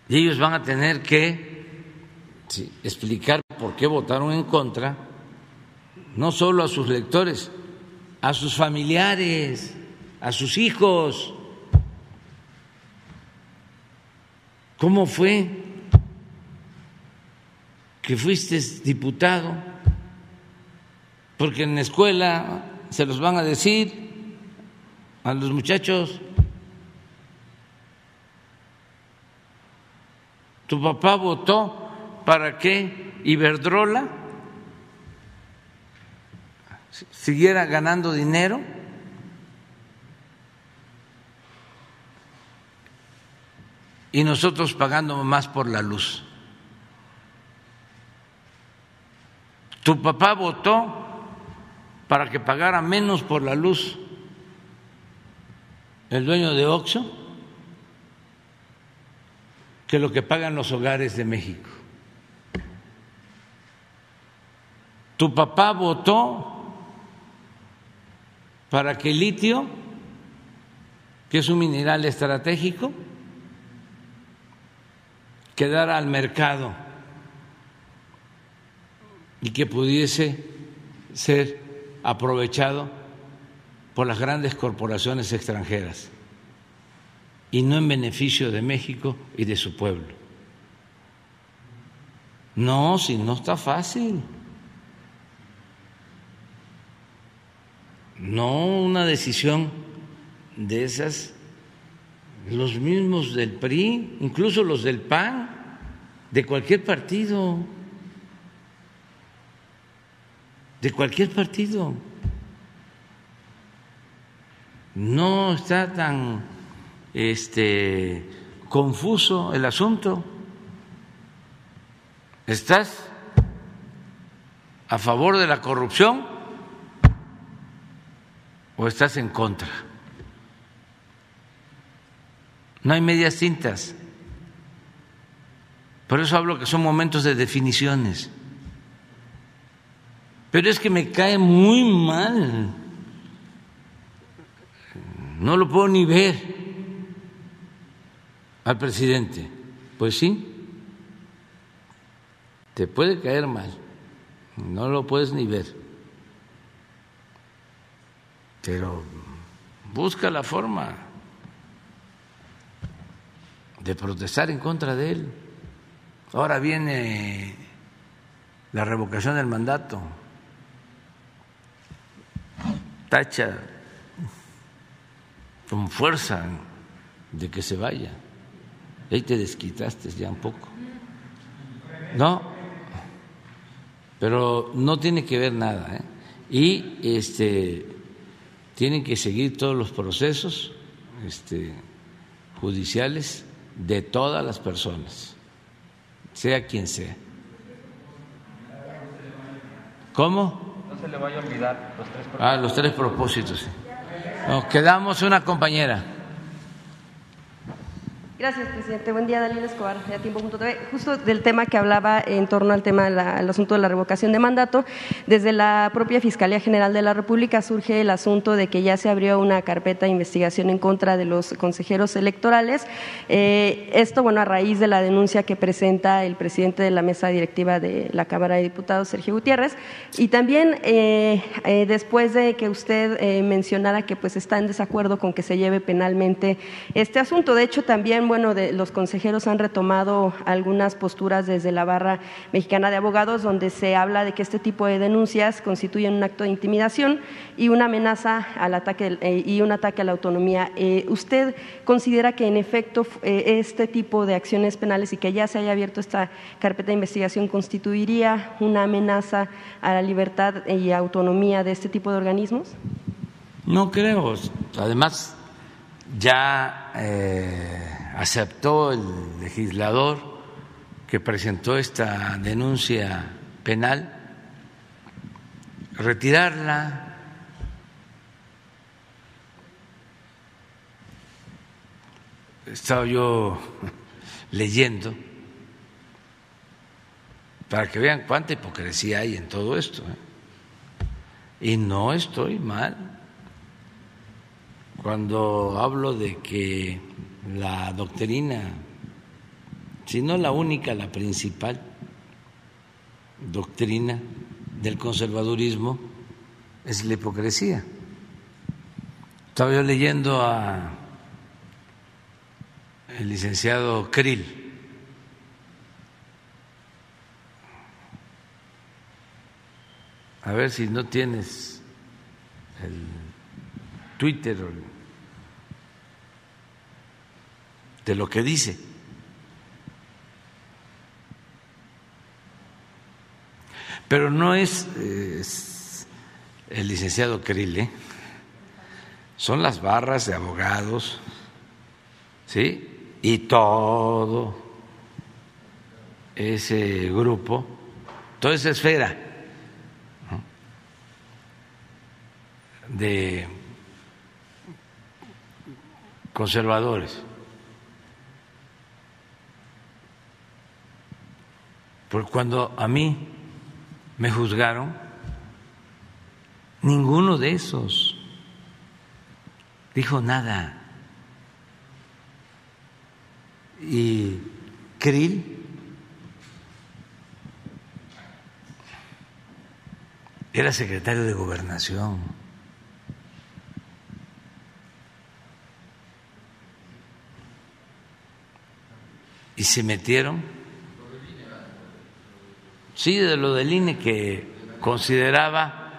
Y ellos van a tener que explicar por qué votaron en contra, no solo a sus lectores, a sus familiares, a sus hijos. ¿Cómo fue que fuiste diputado? Porque en la escuela se los van a decir a los muchachos. Tu papá votó para que Iberdrola siguiera ganando dinero. Y nosotros pagando más por la luz. Tu papá votó para que pagara menos por la luz el dueño de Oxo que lo que pagan los hogares de México. Tu papá votó para que el litio, que es un mineral estratégico, quedara al mercado y que pudiese ser aprovechado por las grandes corporaciones extranjeras y no en beneficio de México y de su pueblo. No, si no está fácil. No una decisión de esas, los mismos del PRI, incluso los del PAN, de cualquier partido, de cualquier partido. No está tan este confuso el asunto. ¿Estás a favor de la corrupción o estás en contra? No hay medias tintas. Por eso hablo que son momentos de definiciones. Pero es que me cae muy mal. No lo puedo ni ver al presidente. Pues sí, te puede caer mal, no lo puedes ni ver, pero busca la forma de protestar en contra de él. Ahora viene la revocación del mandato, tacha con fuerza de que se vaya. Ahí te desquitaste ya un poco. No, pero no tiene que ver nada. ¿eh? Y este, tienen que seguir todos los procesos este, judiciales de todas las personas, sea quien sea. ¿Cómo? Se le vaya a olvidar los tres propósitos. Ah, los tres propósitos. Nos quedamos una compañera. Gracias, presidente. Buen día, Dalila Escobar, de. Justo del tema que hablaba en torno al tema del asunto de la revocación de mandato, desde la propia Fiscalía General de la República surge el asunto de que ya se abrió una carpeta de investigación en contra de los consejeros electorales. Eh, esto, bueno, a raíz de la denuncia que presenta el presidente de la mesa directiva de la Cámara de Diputados, Sergio Gutiérrez, y también eh, eh, después de que usted mencionara que pues está en desacuerdo con que se lleve penalmente este asunto. De hecho, también bueno, los consejeros han retomado algunas posturas desde la barra mexicana de abogados, donde se habla de que este tipo de denuncias constituyen un acto de intimidación y una amenaza al ataque eh, y un ataque a la autonomía. Eh, ¿Usted considera que en efecto eh, este tipo de acciones penales y que ya se haya abierto esta carpeta de investigación constituiría una amenaza a la libertad y autonomía de este tipo de organismos? No creo. Además, ya aceptó el legislador que presentó esta denuncia penal retirarla. He estado yo leyendo para que vean cuánta hipocresía hay en todo esto. ¿eh? Y no estoy mal cuando hablo de que la doctrina, si no la única, la principal doctrina del conservadurismo es la hipocresía. Estaba yo leyendo a el licenciado Krill. A ver si no tienes el Twitter o el de lo que dice. Pero no es, el licenciado Krill, ¿eh? son las barras de abogados, ¿sí? Y todo ese grupo, toda esa esfera de conservadores Porque cuando a mí me juzgaron, ninguno de esos dijo nada. Y Krill era secretario de gobernación. Y se metieron. Sí, de lo del INE que consideraba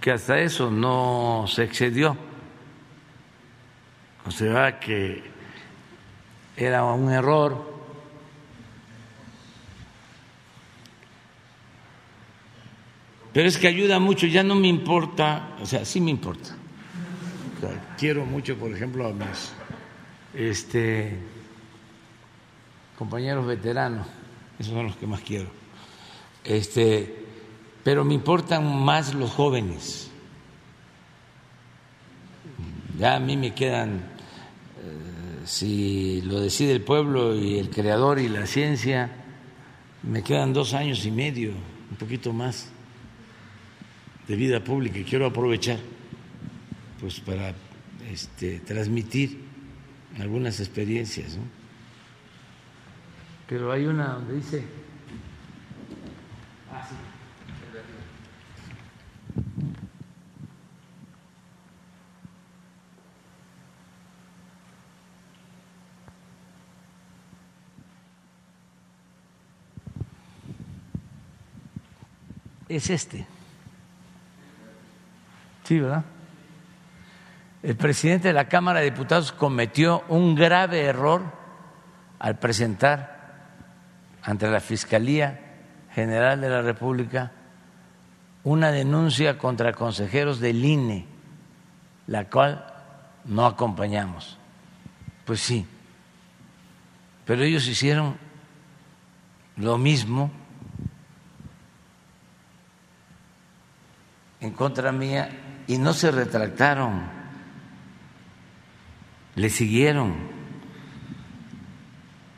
que hasta eso no se excedió. Consideraba que era un error Pero es que ayuda mucho, ya no me importa, o sea, sí me importa. quiero mucho, por ejemplo, a mis este, compañeros veteranos, esos son los que más quiero. Este, pero me importan más los jóvenes. Ya a mí me quedan, eh, si lo decide el pueblo y el creador y la ciencia, me quedan dos años y medio, un poquito más de vida pública y quiero aprovechar pues para este, transmitir algunas experiencias. Pero hay una donde dice... Ah, sí. Es este. Sí, ¿verdad? El presidente de la Cámara de Diputados cometió un grave error al presentar ante la Fiscalía General de la República una denuncia contra consejeros del INE, la cual no acompañamos. Pues sí, pero ellos hicieron lo mismo en contra mía y no se retractaron, le siguieron.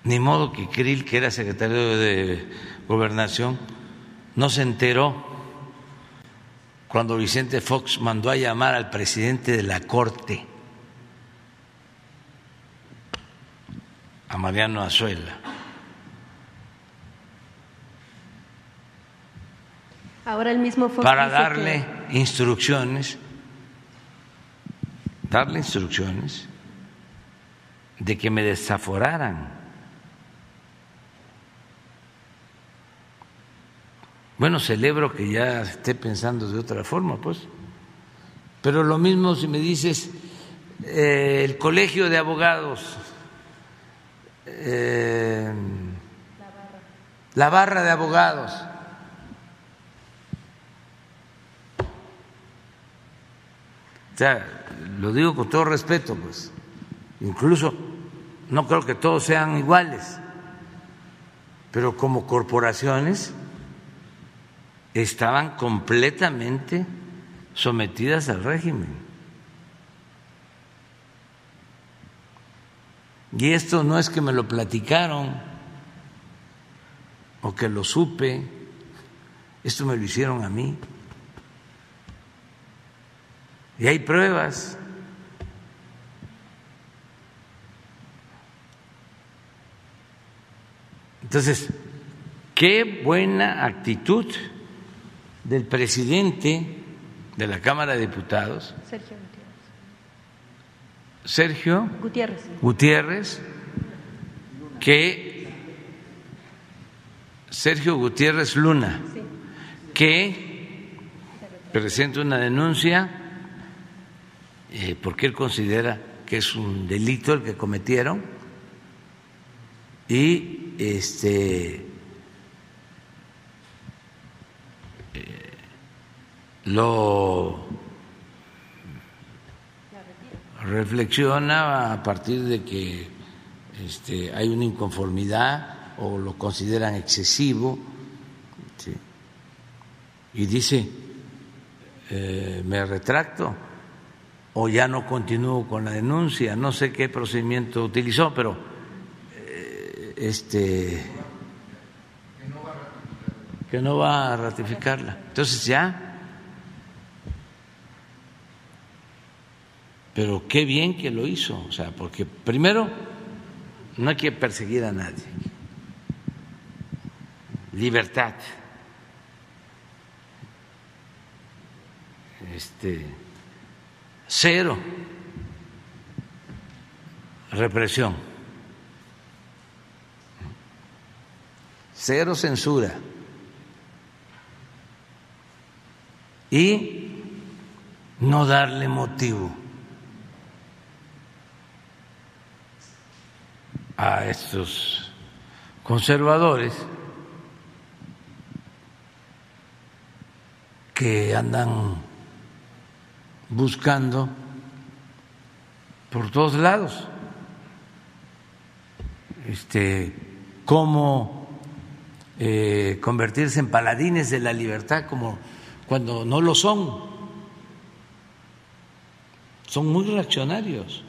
Ni modo que Krill, que era secretario de Gobernación, no se enteró cuando Vicente Fox mandó a llamar al presidente de la Corte, a Mariano Azuela. Ahora el mismo Fox para darle instrucciones, darle instrucciones de que me desaforaran. Bueno, celebro que ya esté pensando de otra forma, pues. Pero lo mismo si me dices eh, el colegio de abogados, eh, la barra de abogados O sea, lo digo con todo respeto, pues. Incluso no creo que todos sean iguales, pero como corporaciones estaban completamente sometidas al régimen. Y esto no es que me lo platicaron o que lo supe, esto me lo hicieron a mí. Y hay pruebas. Entonces, qué buena actitud del presidente de la Cámara de Diputados, Sergio Gutiérrez, Sergio Gutiérrez, Gutiérrez que Sergio Gutiérrez Luna, sí. que presenta una denuncia eh, porque él considera que es un delito el que cometieron y este lo reflexiona a partir de que este, hay una inconformidad o lo consideran excesivo y dice eh, me retracto o ya no continúo con la denuncia, no sé qué procedimiento utilizó, pero eh, este que no va a ratificarla. Entonces ya, pero qué bien que lo hizo, o sea, porque primero no hay que perseguir a nadie. Libertad. Este, cero represión. Cero censura. Y no darle motivo a estos conservadores que andan buscando por todos lados este cómo eh, convertirse en paladines de la libertad como cuando no lo son. Son muy reaccionarios,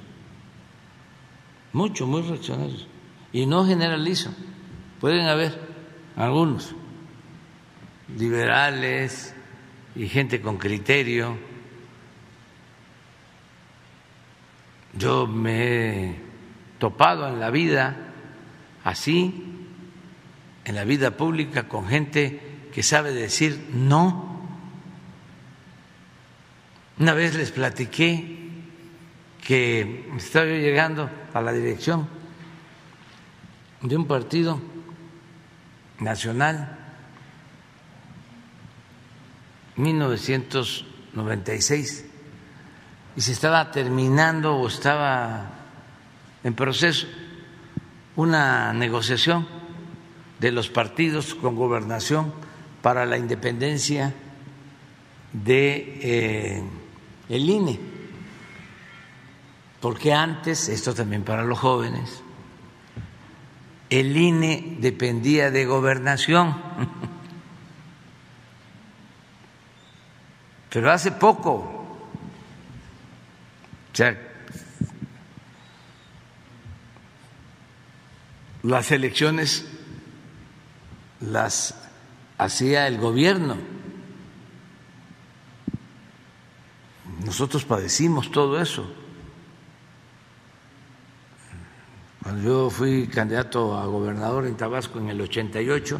mucho, muy reaccionarios. Y no generalizo, pueden haber algunos liberales y gente con criterio. Yo me he topado en la vida así, en la vida pública, con gente que sabe decir no. Una vez les platiqué que estaba yo llegando a la dirección de un partido nacional 1996 y se estaba terminando o estaba en proceso una negociación de los partidos con gobernación para la independencia de eh, el INE porque antes, esto también para los jóvenes, el INE dependía de gobernación. Pero hace poco, o sea, las elecciones las hacía el gobierno. Nosotros padecimos todo eso. Cuando yo fui candidato a gobernador en Tabasco en el 88,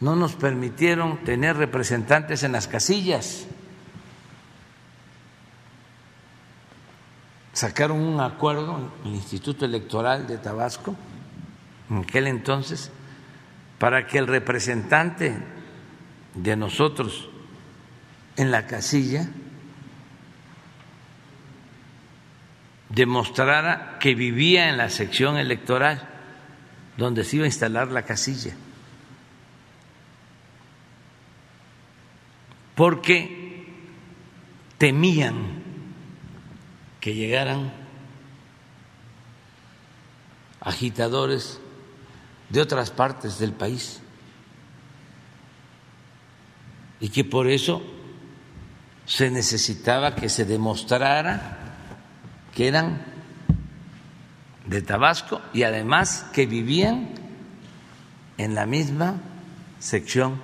no nos permitieron tener representantes en las casillas. Sacaron un acuerdo en el Instituto Electoral de Tabasco, en aquel entonces, para que el representante de nosotros en la casilla demostrara que vivía en la sección electoral donde se iba a instalar la casilla. Porque temían que llegaran agitadores de otras partes del país y que por eso se necesitaba que se demostrara que eran de Tabasco y además que vivían en la misma sección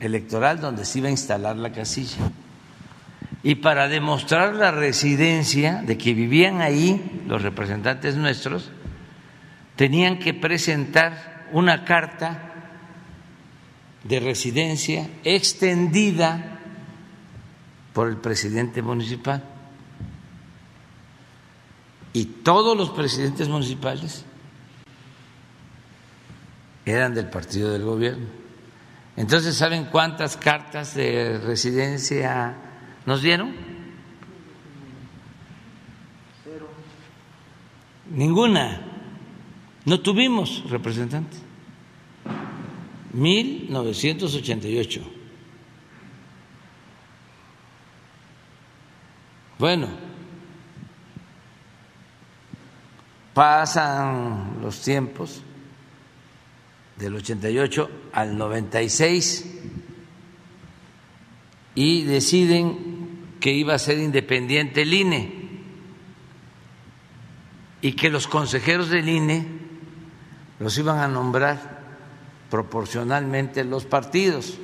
electoral donde se iba a instalar la casilla. Y para demostrar la residencia de que vivían ahí los representantes nuestros, tenían que presentar una carta de residencia extendida por el presidente municipal y todos los presidentes municipales eran del partido del gobierno. Entonces, ¿saben cuántas cartas de residencia nos dieron? Cero. Ninguna. No tuvimos representantes. 1988. Bueno, Pasan los tiempos del 88 al 96 y deciden que iba a ser independiente el INE y que los consejeros del INE los iban a nombrar proporcionalmente los partidos.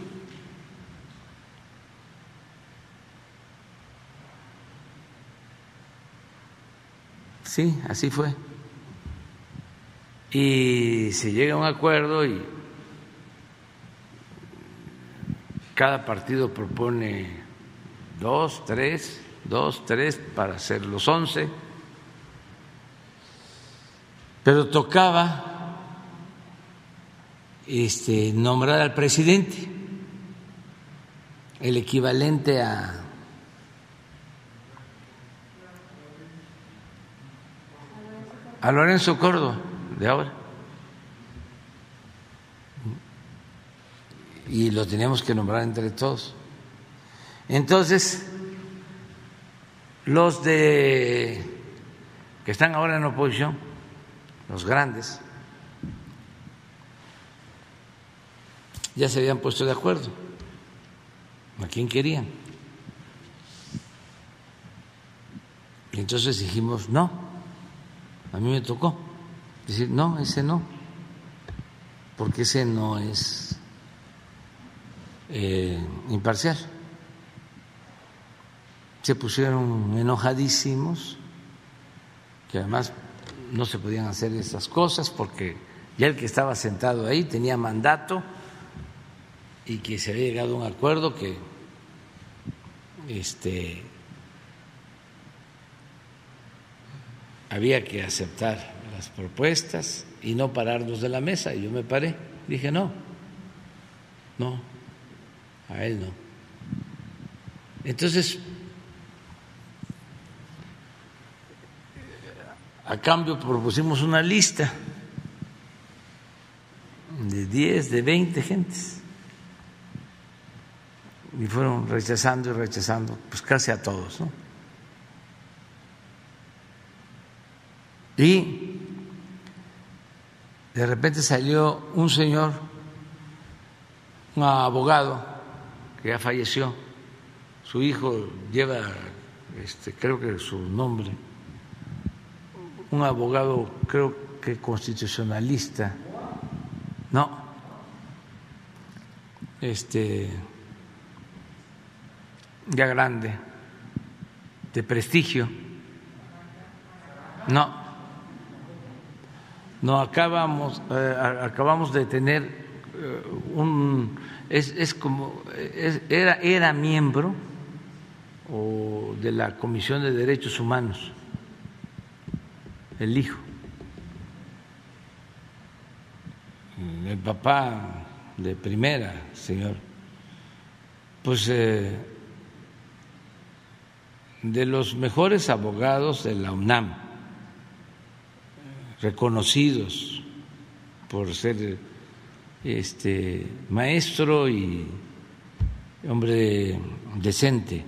Sí, así fue. Y se llega a un acuerdo y cada partido propone dos, tres, dos, tres para hacer los once, pero tocaba este, nombrar al presidente, el equivalente a a Lorenzo Córdoba de ahora. Y lo teníamos que nombrar entre todos. Entonces, los de que están ahora en oposición, los grandes, ya se habían puesto de acuerdo a quién querían. Y entonces dijimos, no, a mí me tocó decir, no, ese no, porque ese no es eh, imparcial. Se pusieron enojadísimos, que además no se podían hacer esas cosas porque ya el que estaba sentado ahí tenía mandato y que se había llegado a un acuerdo que este había que aceptar las propuestas y no pararnos de la mesa. Y yo me paré, dije, no, no, a él no. Entonces, a cambio propusimos una lista de 10, de 20 gentes. Y fueron rechazando y rechazando, pues casi a todos, ¿no? Y de repente salió un señor, un abogado que ya falleció, su hijo lleva, este, creo que su nombre, un abogado creo que constitucionalista, no, este, ya grande, de prestigio, no no acabamos, eh, acabamos de tener eh, un es, es como era, era miembro o de la Comisión de Derechos Humanos, el hijo, el papá de primera, señor, pues eh, de los mejores abogados de la UNAM reconocidos por ser este maestro y hombre decente.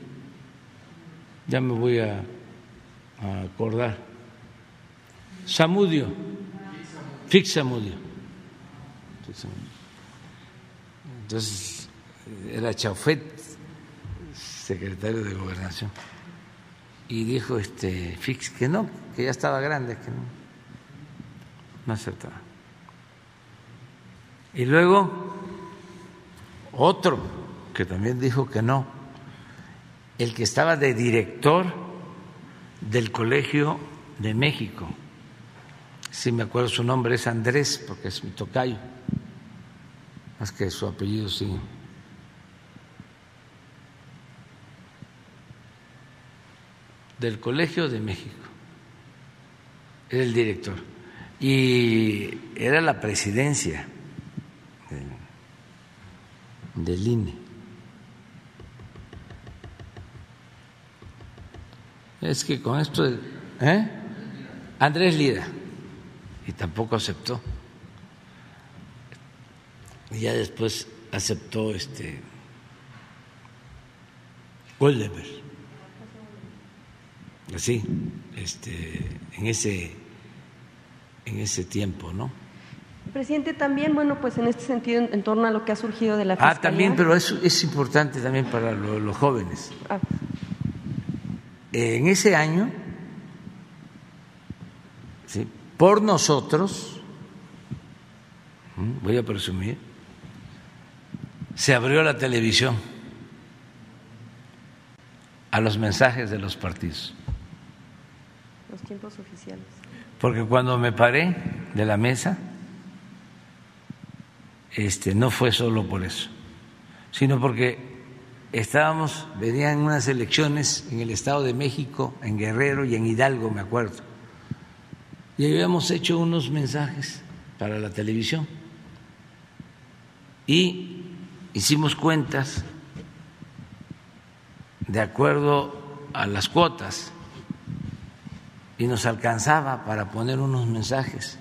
Ya me voy a, acordar. Samudio, Fix Samudio. Entonces era Chaufet, secretario de Gobernación, y dijo este Fix que no, que ya estaba grande, que no no. Y luego otro que también dijo que no, el que estaba de director del Colegio de México. Si me acuerdo su nombre es Andrés, porque es mi tocayo, más que su apellido sí. Del Colegio de México, era el director y era la presidencia del, INE. Es que con esto, ¿eh? Andrés Lira, y tampoco aceptó. Y ya después aceptó este Goldenberg. Así, este, en ese en ese tiempo, ¿no? Presidente, también, bueno, pues en este sentido, en, torno a lo que ha surgido de la Fiscalía. Ah, también, pero eso es importante también para los jóvenes. Ah. En ese año, ¿sí? por nosotros, voy a presumir, se abrió la televisión a los mensajes de los partidos. Los tiempos oficiales. Porque cuando me paré de la mesa, este, no fue solo por eso, sino porque estábamos, venían unas elecciones en el Estado de México, en Guerrero y en Hidalgo, me acuerdo. Y habíamos hecho unos mensajes para la televisión y hicimos cuentas de acuerdo a las cuotas y nos alcanzaba para poner unos mensajes.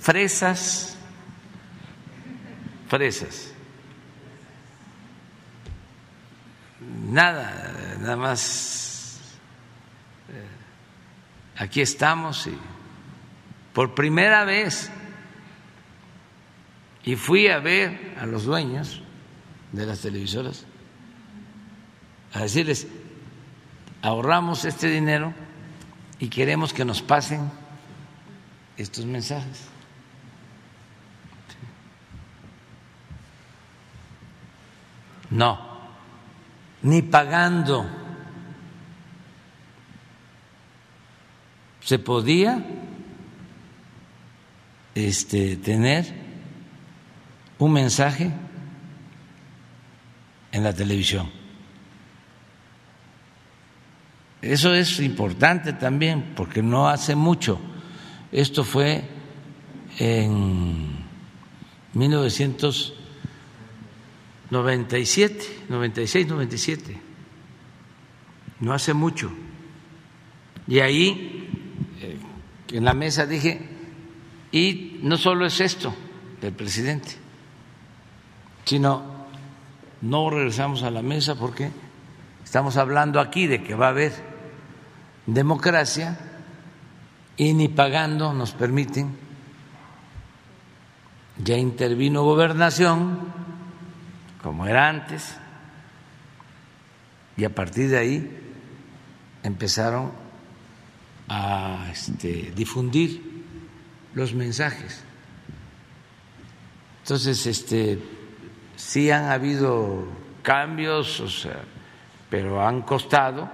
Fresas, fresas. Nada, nada más. eh, Aquí estamos y por primera vez y fui a ver a los dueños de las televisoras a decirles, ahorramos este dinero y queremos que nos pasen estos mensajes. No, ni pagando. Se podía este, tener un mensaje en la televisión. Eso es importante también porque no hace mucho. Esto fue en 1997, 96, 97. No hace mucho. Y ahí, eh, en la mesa dije, y no solo es esto del presidente, sino no regresamos a la mesa porque estamos hablando aquí de que va a haber democracia y ni pagando nos permiten. Ya intervino gobernación, como era antes, y a partir de ahí empezaron a este, difundir los mensajes. Entonces, este, sí han habido cambios, o sea, pero han costado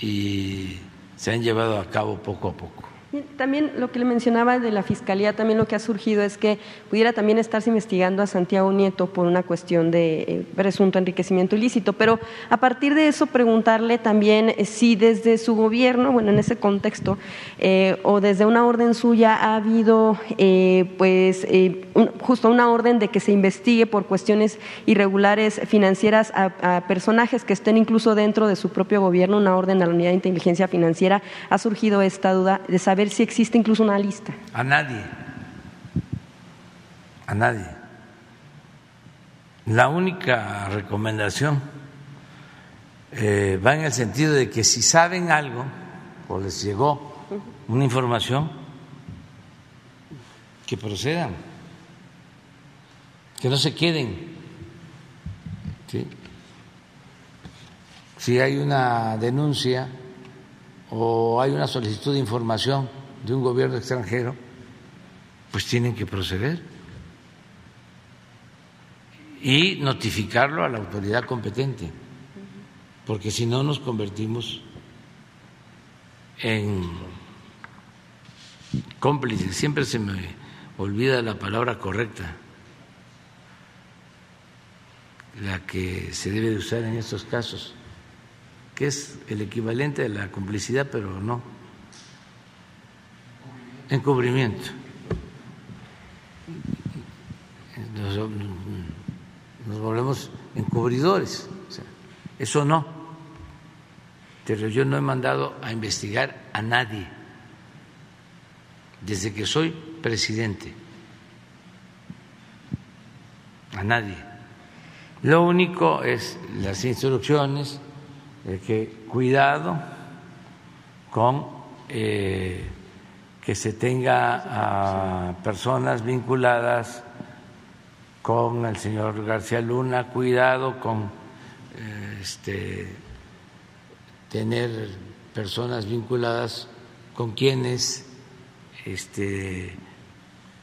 y se han llevado a cabo poco a poco. También lo que le mencionaba de la Fiscalía, también lo que ha surgido es que pudiera también estarse investigando a Santiago Nieto por una cuestión de eh, presunto enriquecimiento ilícito, pero a partir de eso preguntarle también eh, si desde su gobierno, bueno, en ese contexto, eh, o desde una orden suya ha habido eh, pues eh, justo una orden de que se investigue por cuestiones irregulares financieras a personajes que estén incluso dentro de su propio gobierno, una orden a la unidad de inteligencia financiera, ha surgido esta duda de saber si existe incluso una lista. A nadie, a nadie. La única recomendación eh, va en el sentido de que si saben algo o les llegó una información, que procedan, que no se queden. Si hay una denuncia o hay una solicitud de información de un gobierno extranjero, pues tienen que proceder y notificarlo a la autoridad competente, porque si no nos convertimos en cómplices. Siempre se me olvida la palabra correcta, la que se debe de usar en estos casos que es el equivalente de la complicidad, pero no. Encubrimiento. Nos, volvemos encubridores. eso no. Pero yo no he mandado a investigar a nadie desde que soy presidente. A nadie. Lo único es las instrucciones que cuidado con eh, que se tenga a personas vinculadas con el señor García Luna, cuidado con eh, este, tener personas vinculadas con quienes este,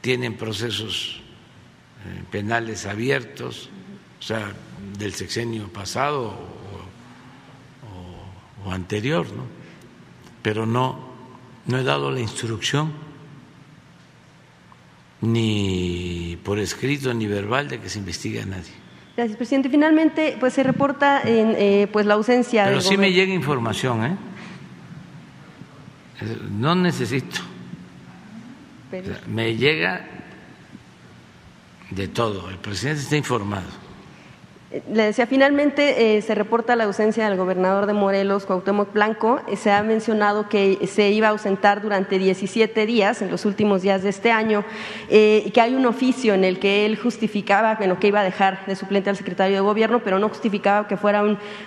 tienen procesos eh, penales abiertos, o sea, del sexenio pasado o, anterior, ¿no? pero no, no he dado la instrucción ni por escrito ni verbal de que se investigue a nadie. Gracias, presidente. Finalmente, pues se reporta en, eh, pues la ausencia. Pero sí me llega información, ¿eh? No necesito. me llega de todo. El presidente está informado. Le decía, finalmente eh, se reporta la ausencia del gobernador de Morelos, Cuauhtémoc Blanco. Eh, se ha mencionado que se iba a ausentar durante 17 días, en los últimos días de este año, eh, que hay un oficio en el que él justificaba, bueno, que iba a dejar de suplente al secretario de Gobierno, pero no justificaba que fuera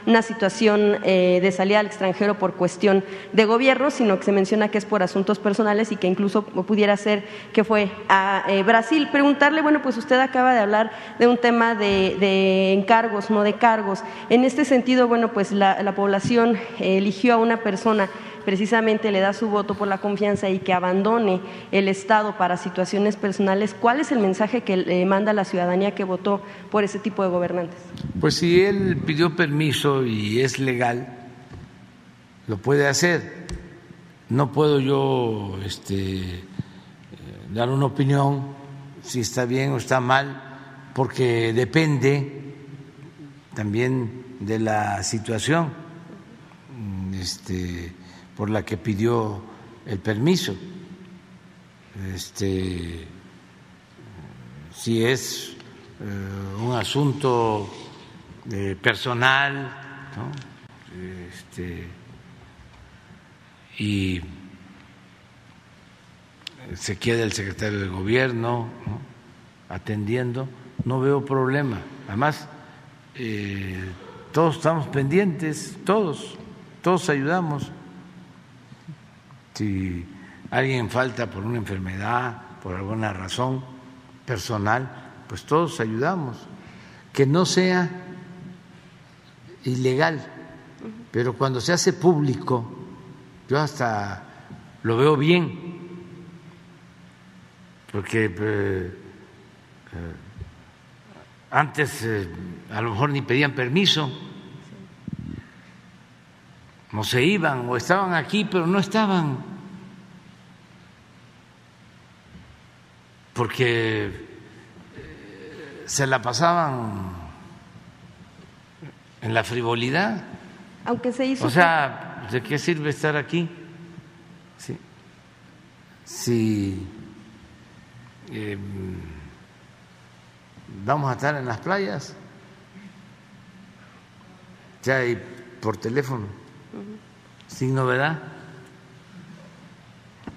una situación de salida al extranjero por cuestión de gobierno, sino que se menciona que es por asuntos personales y que incluso pudiera ser que fue a Brasil. Preguntarle, bueno, pues usted acaba de hablar de un tema de, de cargos, no de cargos. En este sentido, bueno, pues la, población eligió a una persona precisamente le da su voto por la confianza y que abandone el Estado para situaciones personales, ¿cuál es el mensaje que le manda la ciudadanía que votó por ese tipo de gobernantes? Pues si él pidió permiso y es legal, lo puede hacer. No puedo yo este, eh, dar una opinión si está bien o está mal, porque depende también de la situación este, por la que pidió el permiso. Este, si es eh, un asunto eh, personal este, y se queda el secretario de gobierno atendiendo, no veo problema. Además, eh, todos estamos pendientes, todos, todos ayudamos. Si alguien falta por una enfermedad, por alguna razón personal, pues todos ayudamos. Que no sea ilegal, pero cuando se hace público, yo hasta lo veo bien, porque eh, eh, antes eh, a lo mejor ni pedían permiso, no se iban o estaban aquí, pero no estaban, porque eh, se la pasaban en la frivolidad. Aunque se hizo. O sea, ¿de qué sirve estar aquí? Sí. Si. Eh, vamos a estar en las playas, ya hay por teléfono, sin novedad.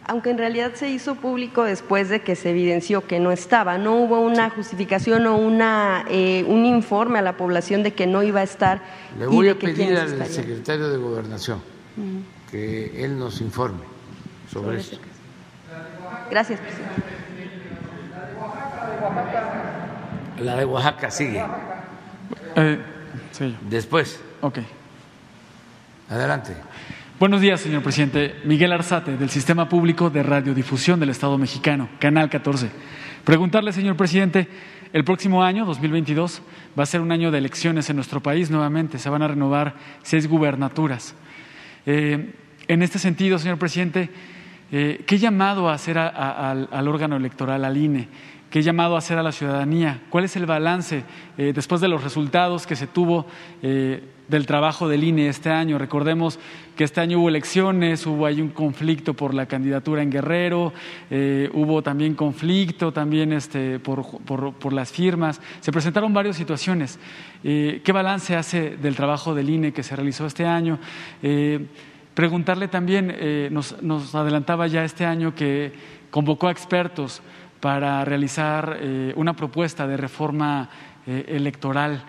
Aunque en realidad se hizo público después de que se evidenció que no estaba, no hubo una justificación o una, eh, un informe a la población de que no iba a estar. Le voy a pedir al secretario de Gobernación que él nos informe sobre, eso. Gracias, presidente. La de Oaxaca sigue. Eh, sí. Después. Ok. Adelante. Buenos días, señor presidente. Miguel Arzate, del Sistema Público de Radiodifusión del Estado Mexicano, Canal 14. Preguntarle, señor presidente, el próximo año, 2022, va a ser un año de elecciones en nuestro país nuevamente. Se van a renovar seis gubernaturas. Eh, en este sentido, señor presidente, eh, ¿qué llamado a hacer al órgano electoral, al INE? ¿Qué llamado hacer a la ciudadanía? ¿Cuál es el balance eh, después de los resultados que se tuvo eh, del trabajo del INE este año? Recordemos que este año hubo elecciones, hubo ahí un conflicto por la candidatura en Guerrero, eh, hubo también conflicto también este, por, por, las firmas. Se presentaron varias situaciones. ¿Qué balance hace del trabajo del INE que se realizó este año? preguntarle también, nos, nos adelantaba ya este año que convocó a expertos para realizar eh, una propuesta de reforma eh, electoral.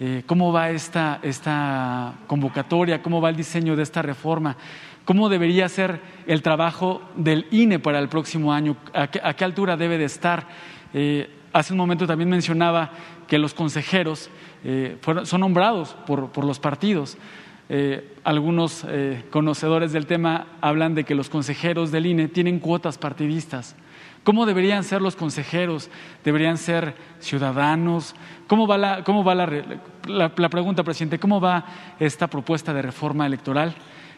Eh, ¿Cómo va esta, esta convocatoria? ¿Cómo va el diseño de esta reforma? ¿Cómo debería ser el trabajo del INE para el próximo año? ¿A qué, altura debe de estar? hace un momento también mencionaba que los consejeros son nombrados por, por los partidos. algunos conocedores del tema hablan de que los consejeros del INE tienen cuotas partidistas. ¿Cómo deberían ser los consejeros? ¿Deberían ser ciudadanos? ¿Cómo va, la, pregunta, presidente? ¿Cómo va esta propuesta de reforma electoral?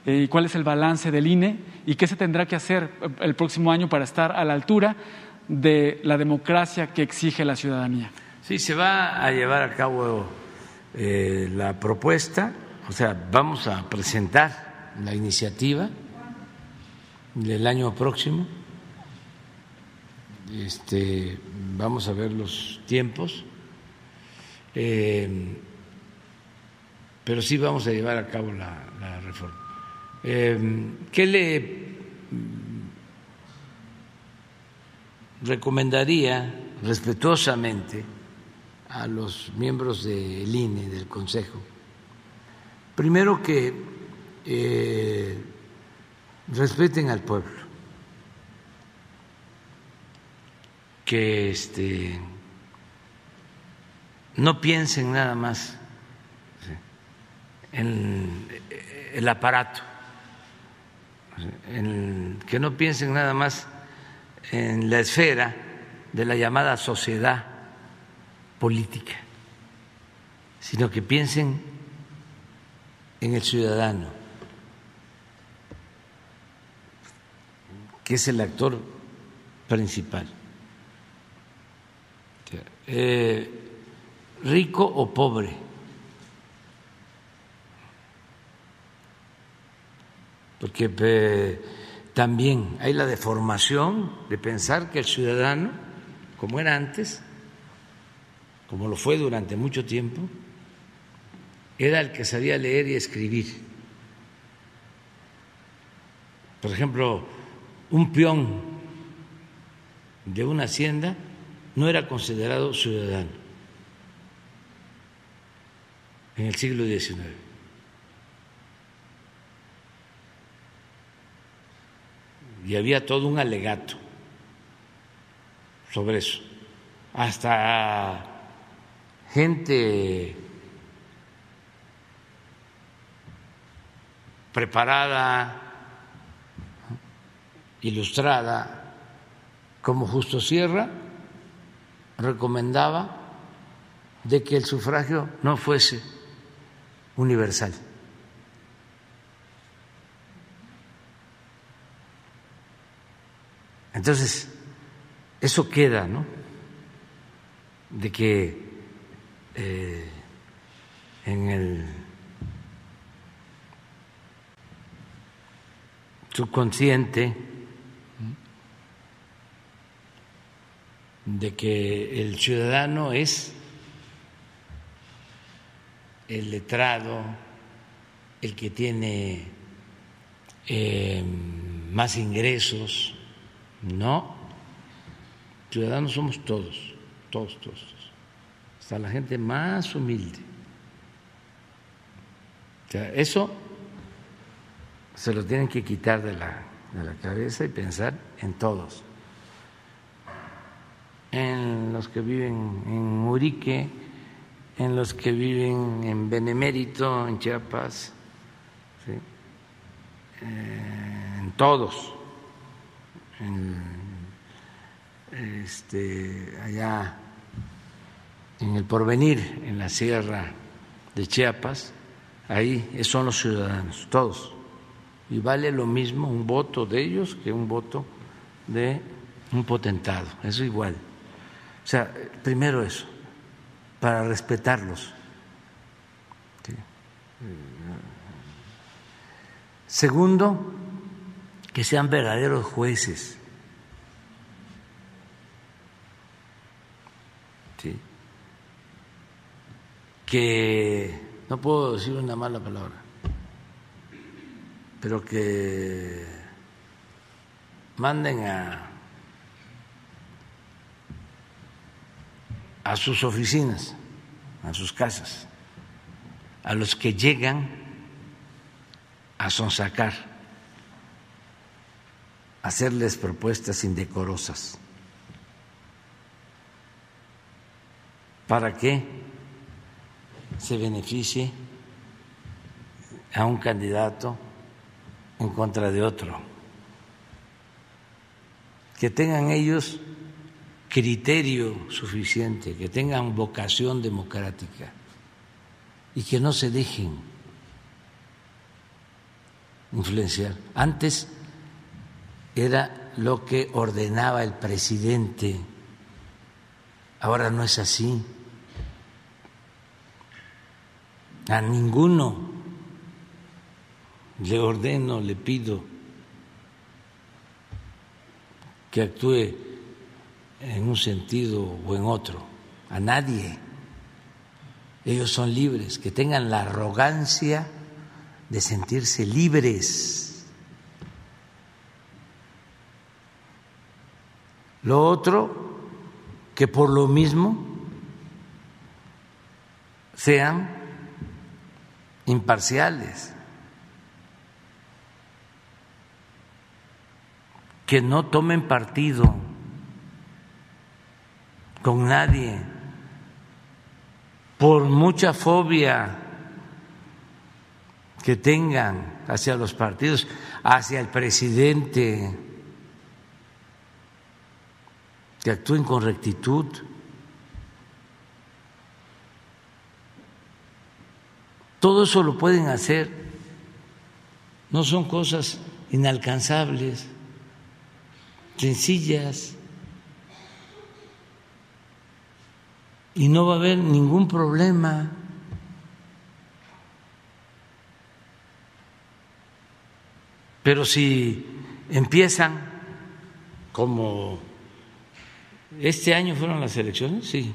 eh, cuál es el balance del INE y qué se tendrá que hacer el próximo año para estar a la altura de la democracia que exige la ciudadanía. Sí, se va a llevar a cabo eh, la propuesta, o sea, vamos a presentar la iniciativa del año próximo. Este, vamos a ver los tiempos, eh, pero sí vamos a llevar a cabo la, reforma. Eh, ¿Qué le recomendaría respetuosamente a los miembros del INE, del Consejo? Primero que eh, respeten al pueblo, que este, no piensen nada más en el aparato, en, que no piensen nada más en la esfera de la llamada sociedad política, sino que piensen en el ciudadano, que es el actor principal. Eh, rico o pobre. Porque eh, también hay la deformación de pensar que el ciudadano, como era antes, como lo fue durante mucho tiempo, era el que sabía leer y escribir. Por ejemplo, un peón de una hacienda no era considerado ciudadano en el siglo XIX. Y había todo un alegato sobre eso. Hasta gente preparada, ilustrada, como Justo Sierra, recomendaba de que el sufragio no fuese universal. Entonces, eso queda, ¿no? De que eh, en el subconsciente de que el ciudadano es el letrado, el que tiene eh, más ingresos, no, ciudadanos somos todos, todos, todos, hasta la gente más humilde. O sea, eso se lo tienen que quitar de la, de la cabeza y pensar en todos en los que viven en Murique, en los que viven en Benemérito, en Chiapas, eh, en todos, este, allá en el porvenir, en la sierra de Chiapas, ahí son los ciudadanos, todos. Y vale lo mismo un voto de ellos que un voto de un potentado, eso igual. O sea, primero eso, para respetarlos. Segundo, que sean verdaderos jueces. Que no puedo decir una mala palabra, pero que manden a a sus oficinas, a sus casas, a los que llegan a sonsacar, a hacerles propuestas indecorosas. ¿Para que se beneficie a un candidato en contra de otro? Que tengan ellos criterio suficiente, que tengan vocación democrática y que no se dejen influenciar. Antes era lo que ordenaba el presidente, ahora no es así. A ninguno le ordeno, le pido que actúe en un sentido o en otro, a nadie. Ellos son libres, que tengan la arrogancia de sentirse libres. Lo otro, que por lo mismo sean imparciales, que no tomen partido con nadie por mucha fobia que tengan hacia los partidos, hacia el presidente, que actúen con rectitud. Todo eso lo pueden hacer, no son cosas inalcanzables, sencillas. Y no va a haber ningún problema. Pero si empiezan como este año fueron las elecciones, sí.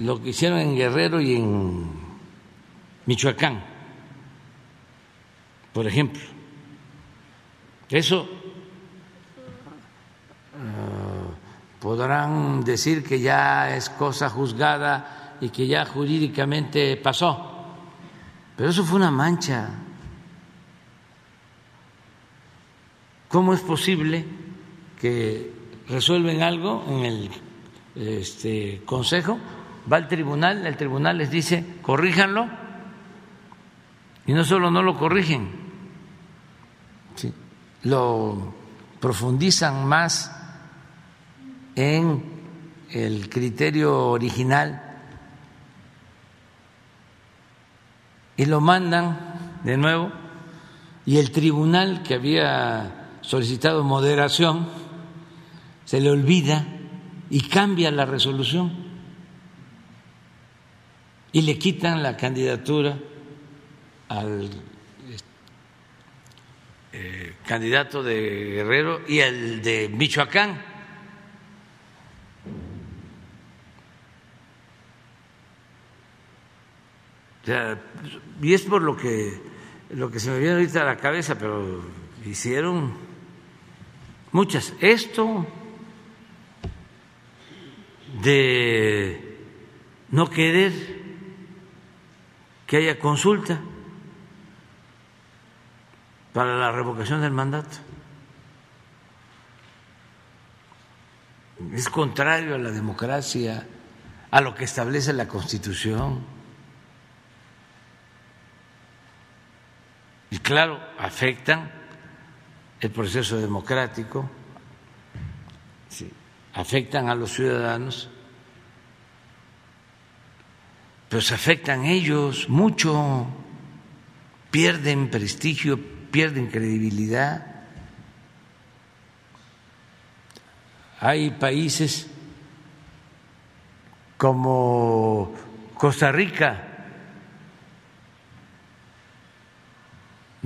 Lo que hicieron en Guerrero y en Michoacán, por ejemplo. Eso uh, podrán decir que ya es cosa juzgada y que ya jurídicamente pasó, pero eso fue una mancha. ¿Cómo es posible que resuelven algo en el este, Consejo? Va al tribunal, el tribunal les dice, corríjanlo, y no solo no lo corrigen, lo profundizan más en el criterio original y lo mandan de nuevo y el tribunal que había solicitado moderación se le olvida y cambia la resolución y le quitan la candidatura al eh, candidato de Guerrero y el de Michoacán. O sea, y es por lo que lo que se me viene ahorita a la cabeza, pero hicieron muchas. Esto de no querer que haya consulta para la revocación del mandato. Es contrario a la democracia, a lo que establece la Constitución. Y claro, afectan el proceso democrático, afectan a los ciudadanos, pero se afectan ellos mucho, pierden prestigio, pierden credibilidad. Hay países como Costa Rica,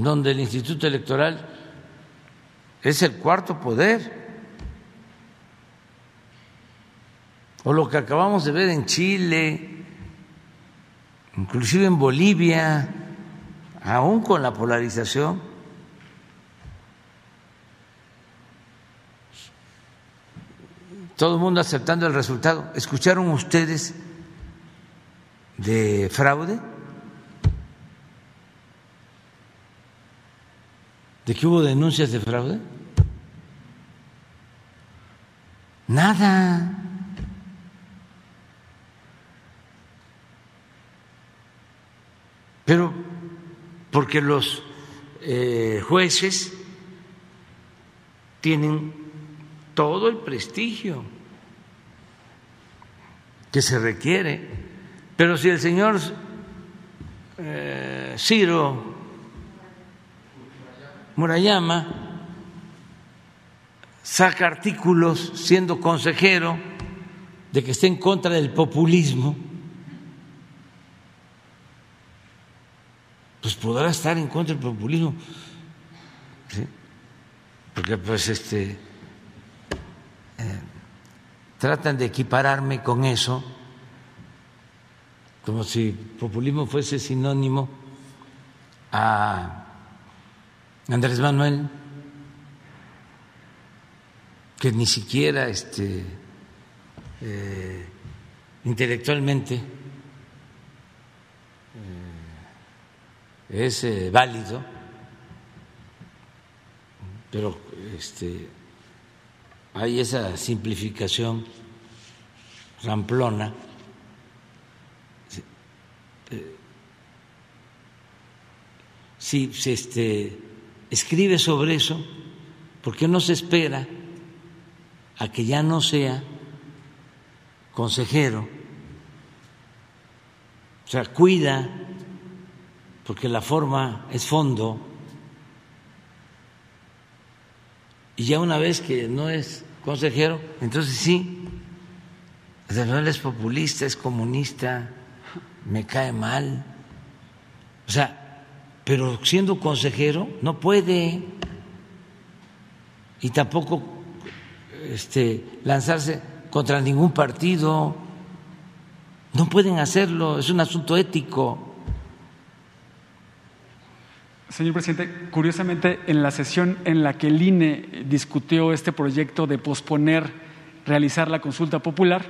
donde el Instituto Electoral es el cuarto poder, o lo que acabamos de ver en Chile, inclusive en Bolivia, aún con la polarización. Todo el mundo aceptando el resultado. ¿Escucharon ustedes de fraude? ¿De que hubo denuncias de fraude? Nada. Pero porque los eh, jueces tienen todo el prestigio que se requiere Pero si el señor eh, Ciro Murayama saca artículos siendo consejero de que esté en contra del populismo, pues podrá estar en contra del populismo, porque pues este eh, tratan de equipararme con eso, como si populismo fuese sinónimo a Andrés Manuel, que ni siquiera este, eh, intelectualmente eh, es eh, válido, pero este, hay esa simplificación ramplona. Si, si este, escribe sobre eso, porque no se espera a que ya no sea consejero, o sea, cuida, porque la forma es fondo, y ya una vez que no es consejero, entonces sí, él es populista, es comunista, me cae mal. O sea, pero siendo consejero no puede y tampoco este, lanzarse contra ningún partido. No pueden hacerlo, es un asunto ético. Señor presidente, curiosamente en la sesión en la que el INE discutió este proyecto de posponer realizar la consulta popular,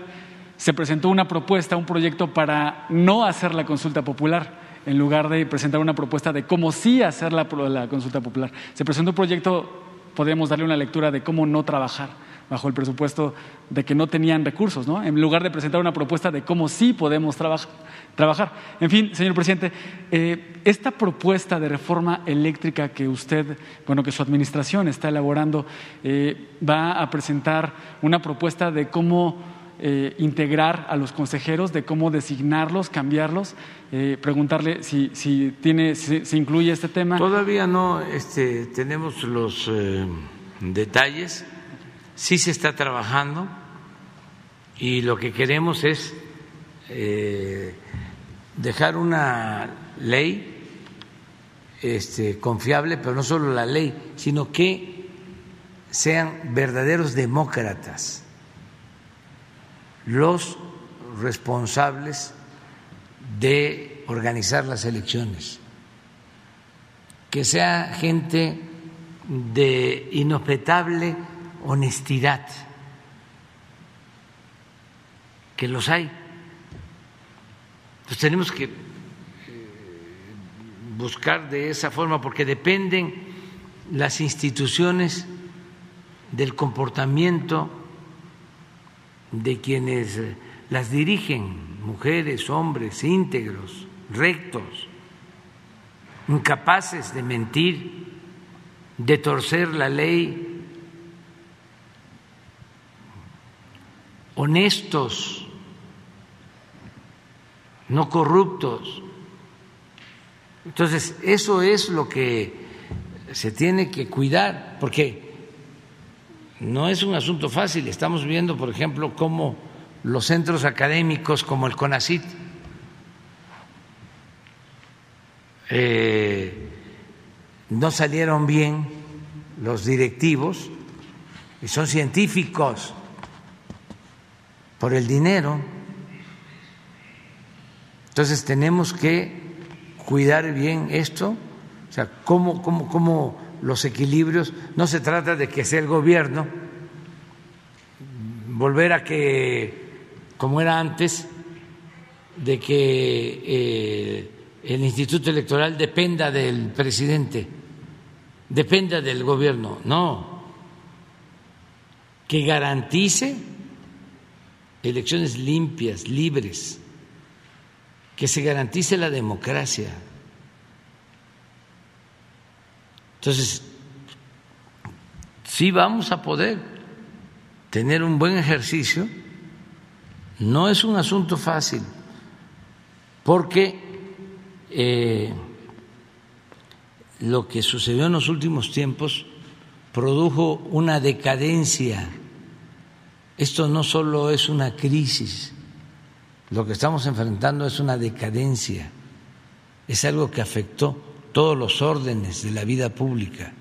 se presentó una propuesta, un proyecto para no hacer la consulta popular, en lugar de presentar una propuesta de cómo sí hacer la, la consulta popular. Se presentó un proyecto, podríamos darle una lectura de cómo no trabajar bajo el presupuesto de que no tenían recursos, ¿no? En lugar de presentar una propuesta de cómo sí podemos trabajar. En fin, señor presidente, eh, esta propuesta de reforma eléctrica que usted, bueno, que su administración está elaborando, eh, va a presentar una propuesta de cómo eh, integrar a los consejeros, de cómo designarlos, cambiarlos, preguntarle si, si tiene, si, incluye este tema. Todavía no este, tenemos los detalles sí se está trabajando y lo que queremos es eh, dejar una ley este, confiable, pero no solo la ley, sino que sean verdaderos demócratas los responsables de organizar las elecciones, que sea gente de inobjetable honestidad, que los hay. Pues tenemos que eh, buscar de esa forma porque dependen las instituciones del comportamiento de quienes eh, las dirigen, mujeres, hombres, íntegros, rectos, incapaces de mentir, de torcer la ley honestos, no corruptos. Entonces, eso es lo que se tiene que cuidar, porque no es un asunto fácil. Estamos viendo, por ejemplo, cómo los centros académicos como el CONACIT eh, no salieron bien los directivos y son científicos por el dinero. Entonces tenemos que cuidar bien esto, o sea, cómo, cómo, cómo los equilibrios, no se trata de que sea el gobierno, volver a que, como era antes, de que eh, el Instituto Electoral dependa del presidente, dependa del gobierno, no, que garantice elecciones limpias, libres, que se garantice la democracia. Entonces, sí vamos a poder tener un buen ejercicio, no es un asunto fácil, porque eh, lo que sucedió en los últimos tiempos produjo una decadencia. Esto no solo es una crisis, lo que estamos enfrentando es una decadencia, es algo que afectó todos los órdenes de la vida pública.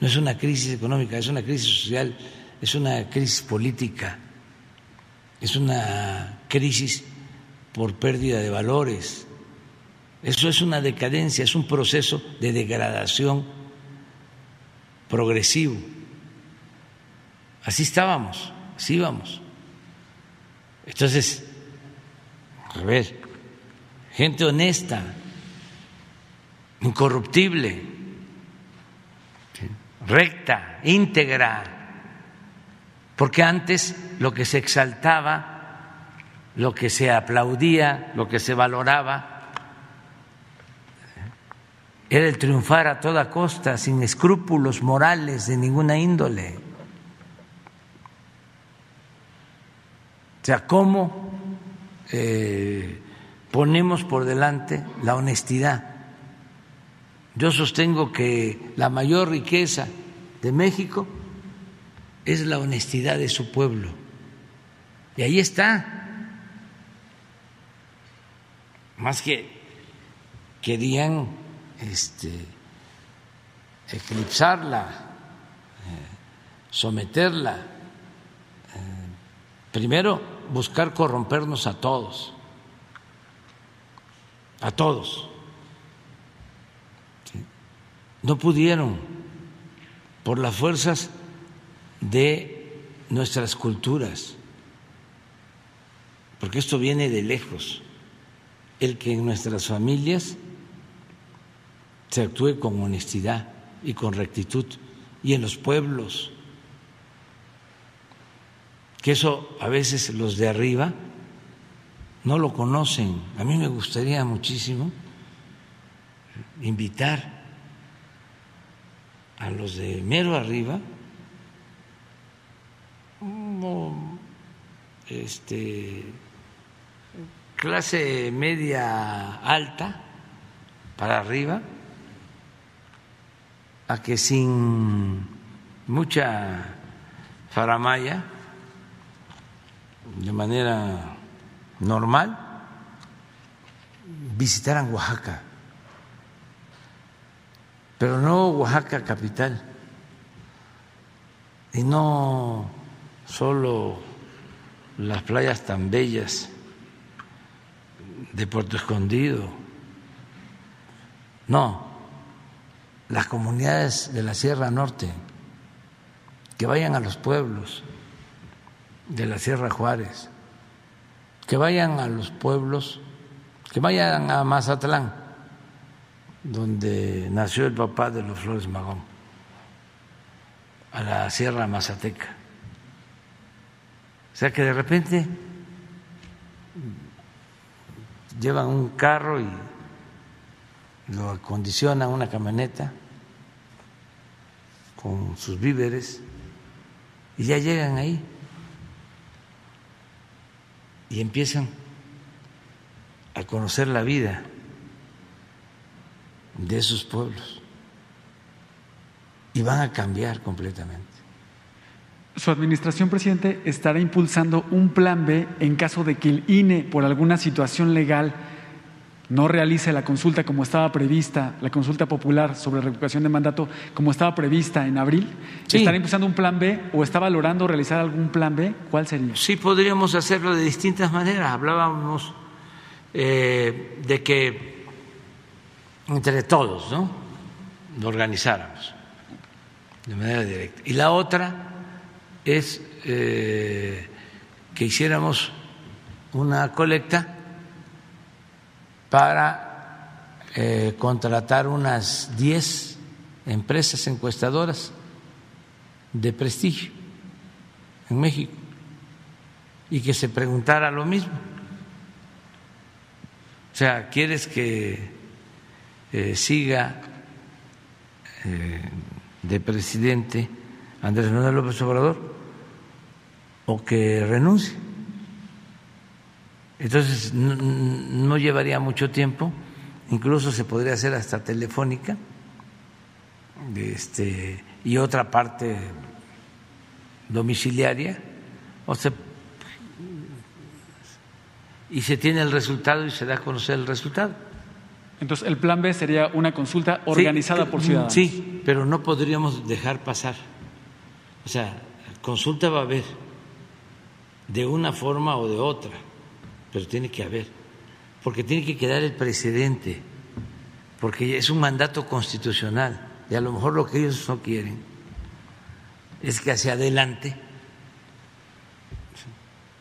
No es una crisis económica, es una crisis social, es una crisis política, es una crisis por pérdida de valores. Eso es una decadencia, es un proceso de degradación progresivo. Así estábamos, así íbamos. Entonces, a ver, gente honesta, incorruptible, recta, íntegra, porque antes lo que se exaltaba, lo que se aplaudía, lo que se valoraba, era el triunfar a toda costa, sin escrúpulos morales de ninguna índole. O sea, ¿cómo eh, ponemos por delante la honestidad? Yo sostengo que la mayor riqueza de México es la honestidad de su pueblo. Y ahí está. Más que querían este, eclipsarla, eh, someterla, eh, primero buscar corrompernos a todos, a todos. No pudieron por las fuerzas de nuestras culturas, porque esto viene de lejos, el que en nuestras familias se actúe con honestidad y con rectitud, y en los pueblos, que eso a veces los de arriba no lo conocen. A mí me gustaría muchísimo invitar a los de mero arriba este, clase media alta para arriba a que sin mucha faramaya, de manera normal, visitaran Oaxaca, pero no Oaxaca capital, y no solo las playas tan bellas de Puerto Escondido, no, las comunidades de la Sierra Norte, que vayan a los pueblos de la Sierra Juárez, que vayan a los pueblos, que vayan a Mazatlán, donde nació el papá de los Flores Magón, a la Sierra Mazateca. O sea que de repente llevan un carro y lo acondiciona una camioneta con sus víveres y ya llegan ahí y empiezan a conocer la vida de esos pueblos y van a cambiar completamente. Su administración, presidente, estará impulsando un plan B en caso de que el INE, por alguna situación legal, no realice la consulta como estaba prevista, la consulta popular sobre revocación de mandato como estaba prevista en abril, ¿estará impulsando un plan B o está valorando realizar algún plan B? ¿Cuál sería? Sí, podríamos hacerlo de distintas maneras. Hablábamos eh, de que entre todos, ¿no? Lo organizáramos de manera directa. Y la otra es eh, que hiciéramos una colecta para eh, contratar unas 10 empresas encuestadoras de prestigio en México y que se preguntara lo mismo. O sea, ¿quieres que eh, siga eh, de presidente Andrés Manuel López Obrador o que renuncie? Entonces no, llevaría mucho tiempo, incluso se podría hacer hasta telefónica este, y otra parte domiciliaria, o y se tiene el resultado y se da a conocer el resultado. Entonces, el plan B sería una consulta organizada por ciudadanos. Sí, pero no podríamos dejar pasar. O sea, consulta va a haber de una forma o de otra pero tiene que haber, porque tiene que quedar el precedente, porque es un mandato constitucional y a lo mejor lo que ellos no quieren es que hacia adelante,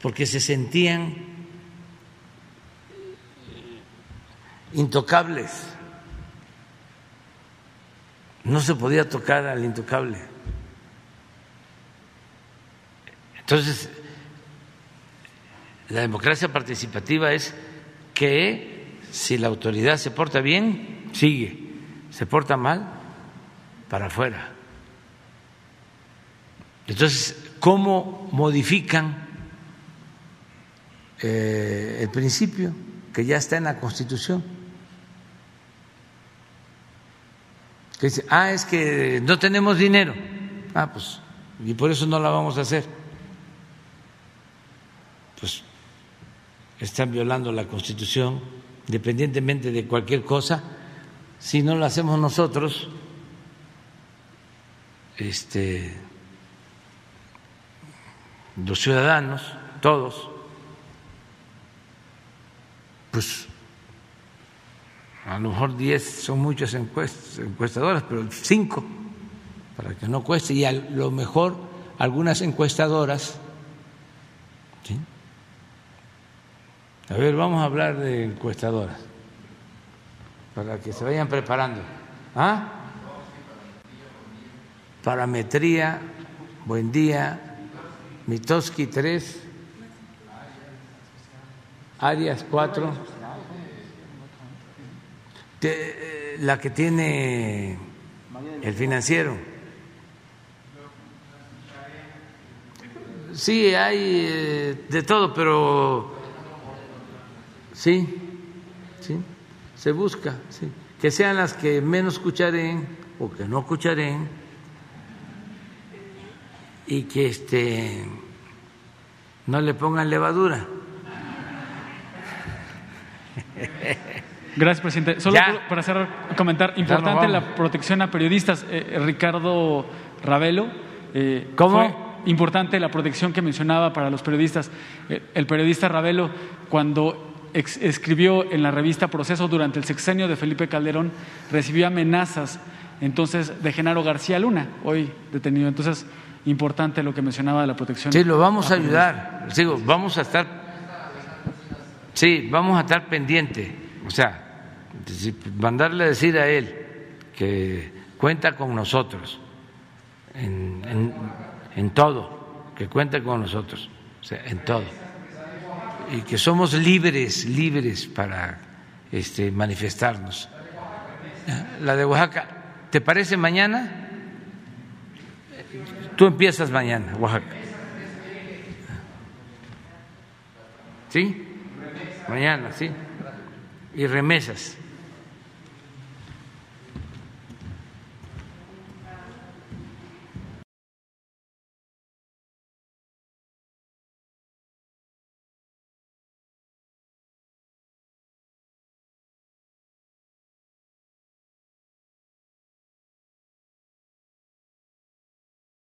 porque se sentían intocables, no se podía tocar al intocable. Entonces, la democracia participativa es que si la autoridad se porta bien, sigue, se porta mal, para afuera. Entonces, ¿cómo modifican eh, el principio que ya está en la Constitución? Que dice, ah, es que no tenemos dinero. Ah, pues, y por eso no la vamos a hacer. Pues están violando la Constitución, independientemente de cualquier cosa, si no lo hacemos nosotros, este, los ciudadanos, todos, pues a lo mejor 10 son muchas encuestadoras, pero cinco, para que no cueste, y a lo mejor algunas encuestadoras A ver, vamos a hablar de encuestadoras para que se vayan preparando. ¿Ah? Parametría, buen día, Mitoski 3, Arias 4, la que tiene el financiero. Sí, hay eh, de todo, pero Sí, sí, se busca, sí. Que sean las que menos escucharé o que no escucharé y que este no le pongan levadura. Gracias, presidente. Solo para cerrar, comentar, importante la protección a periodistas. Eh, Ricardo Ravelo. Eh, ¿Cómo? importante la protección que mencionaba para los periodistas. Eh, el periodista Ravelo, cuando escribió en la revista Proceso durante el sexenio de Felipe Calderón, recibió amenazas entonces de Genaro García Luna, hoy detenido. Entonces, importante lo que mencionaba de la protección. Sí, lo vamos a ayudar. Sigo, vamos a estar, sí, vamos a estar pendiente. O sea, mandarle a decir a él que cuenta con nosotros en, en todo, que cuenta con nosotros, o sea, en todo y que somos libres, libres para este, manifestarnos. La de Oaxaca, ¿te parece mañana? Tú empiezas mañana, Oaxaca. ¿Sí? Mañana, sí. Y remesas.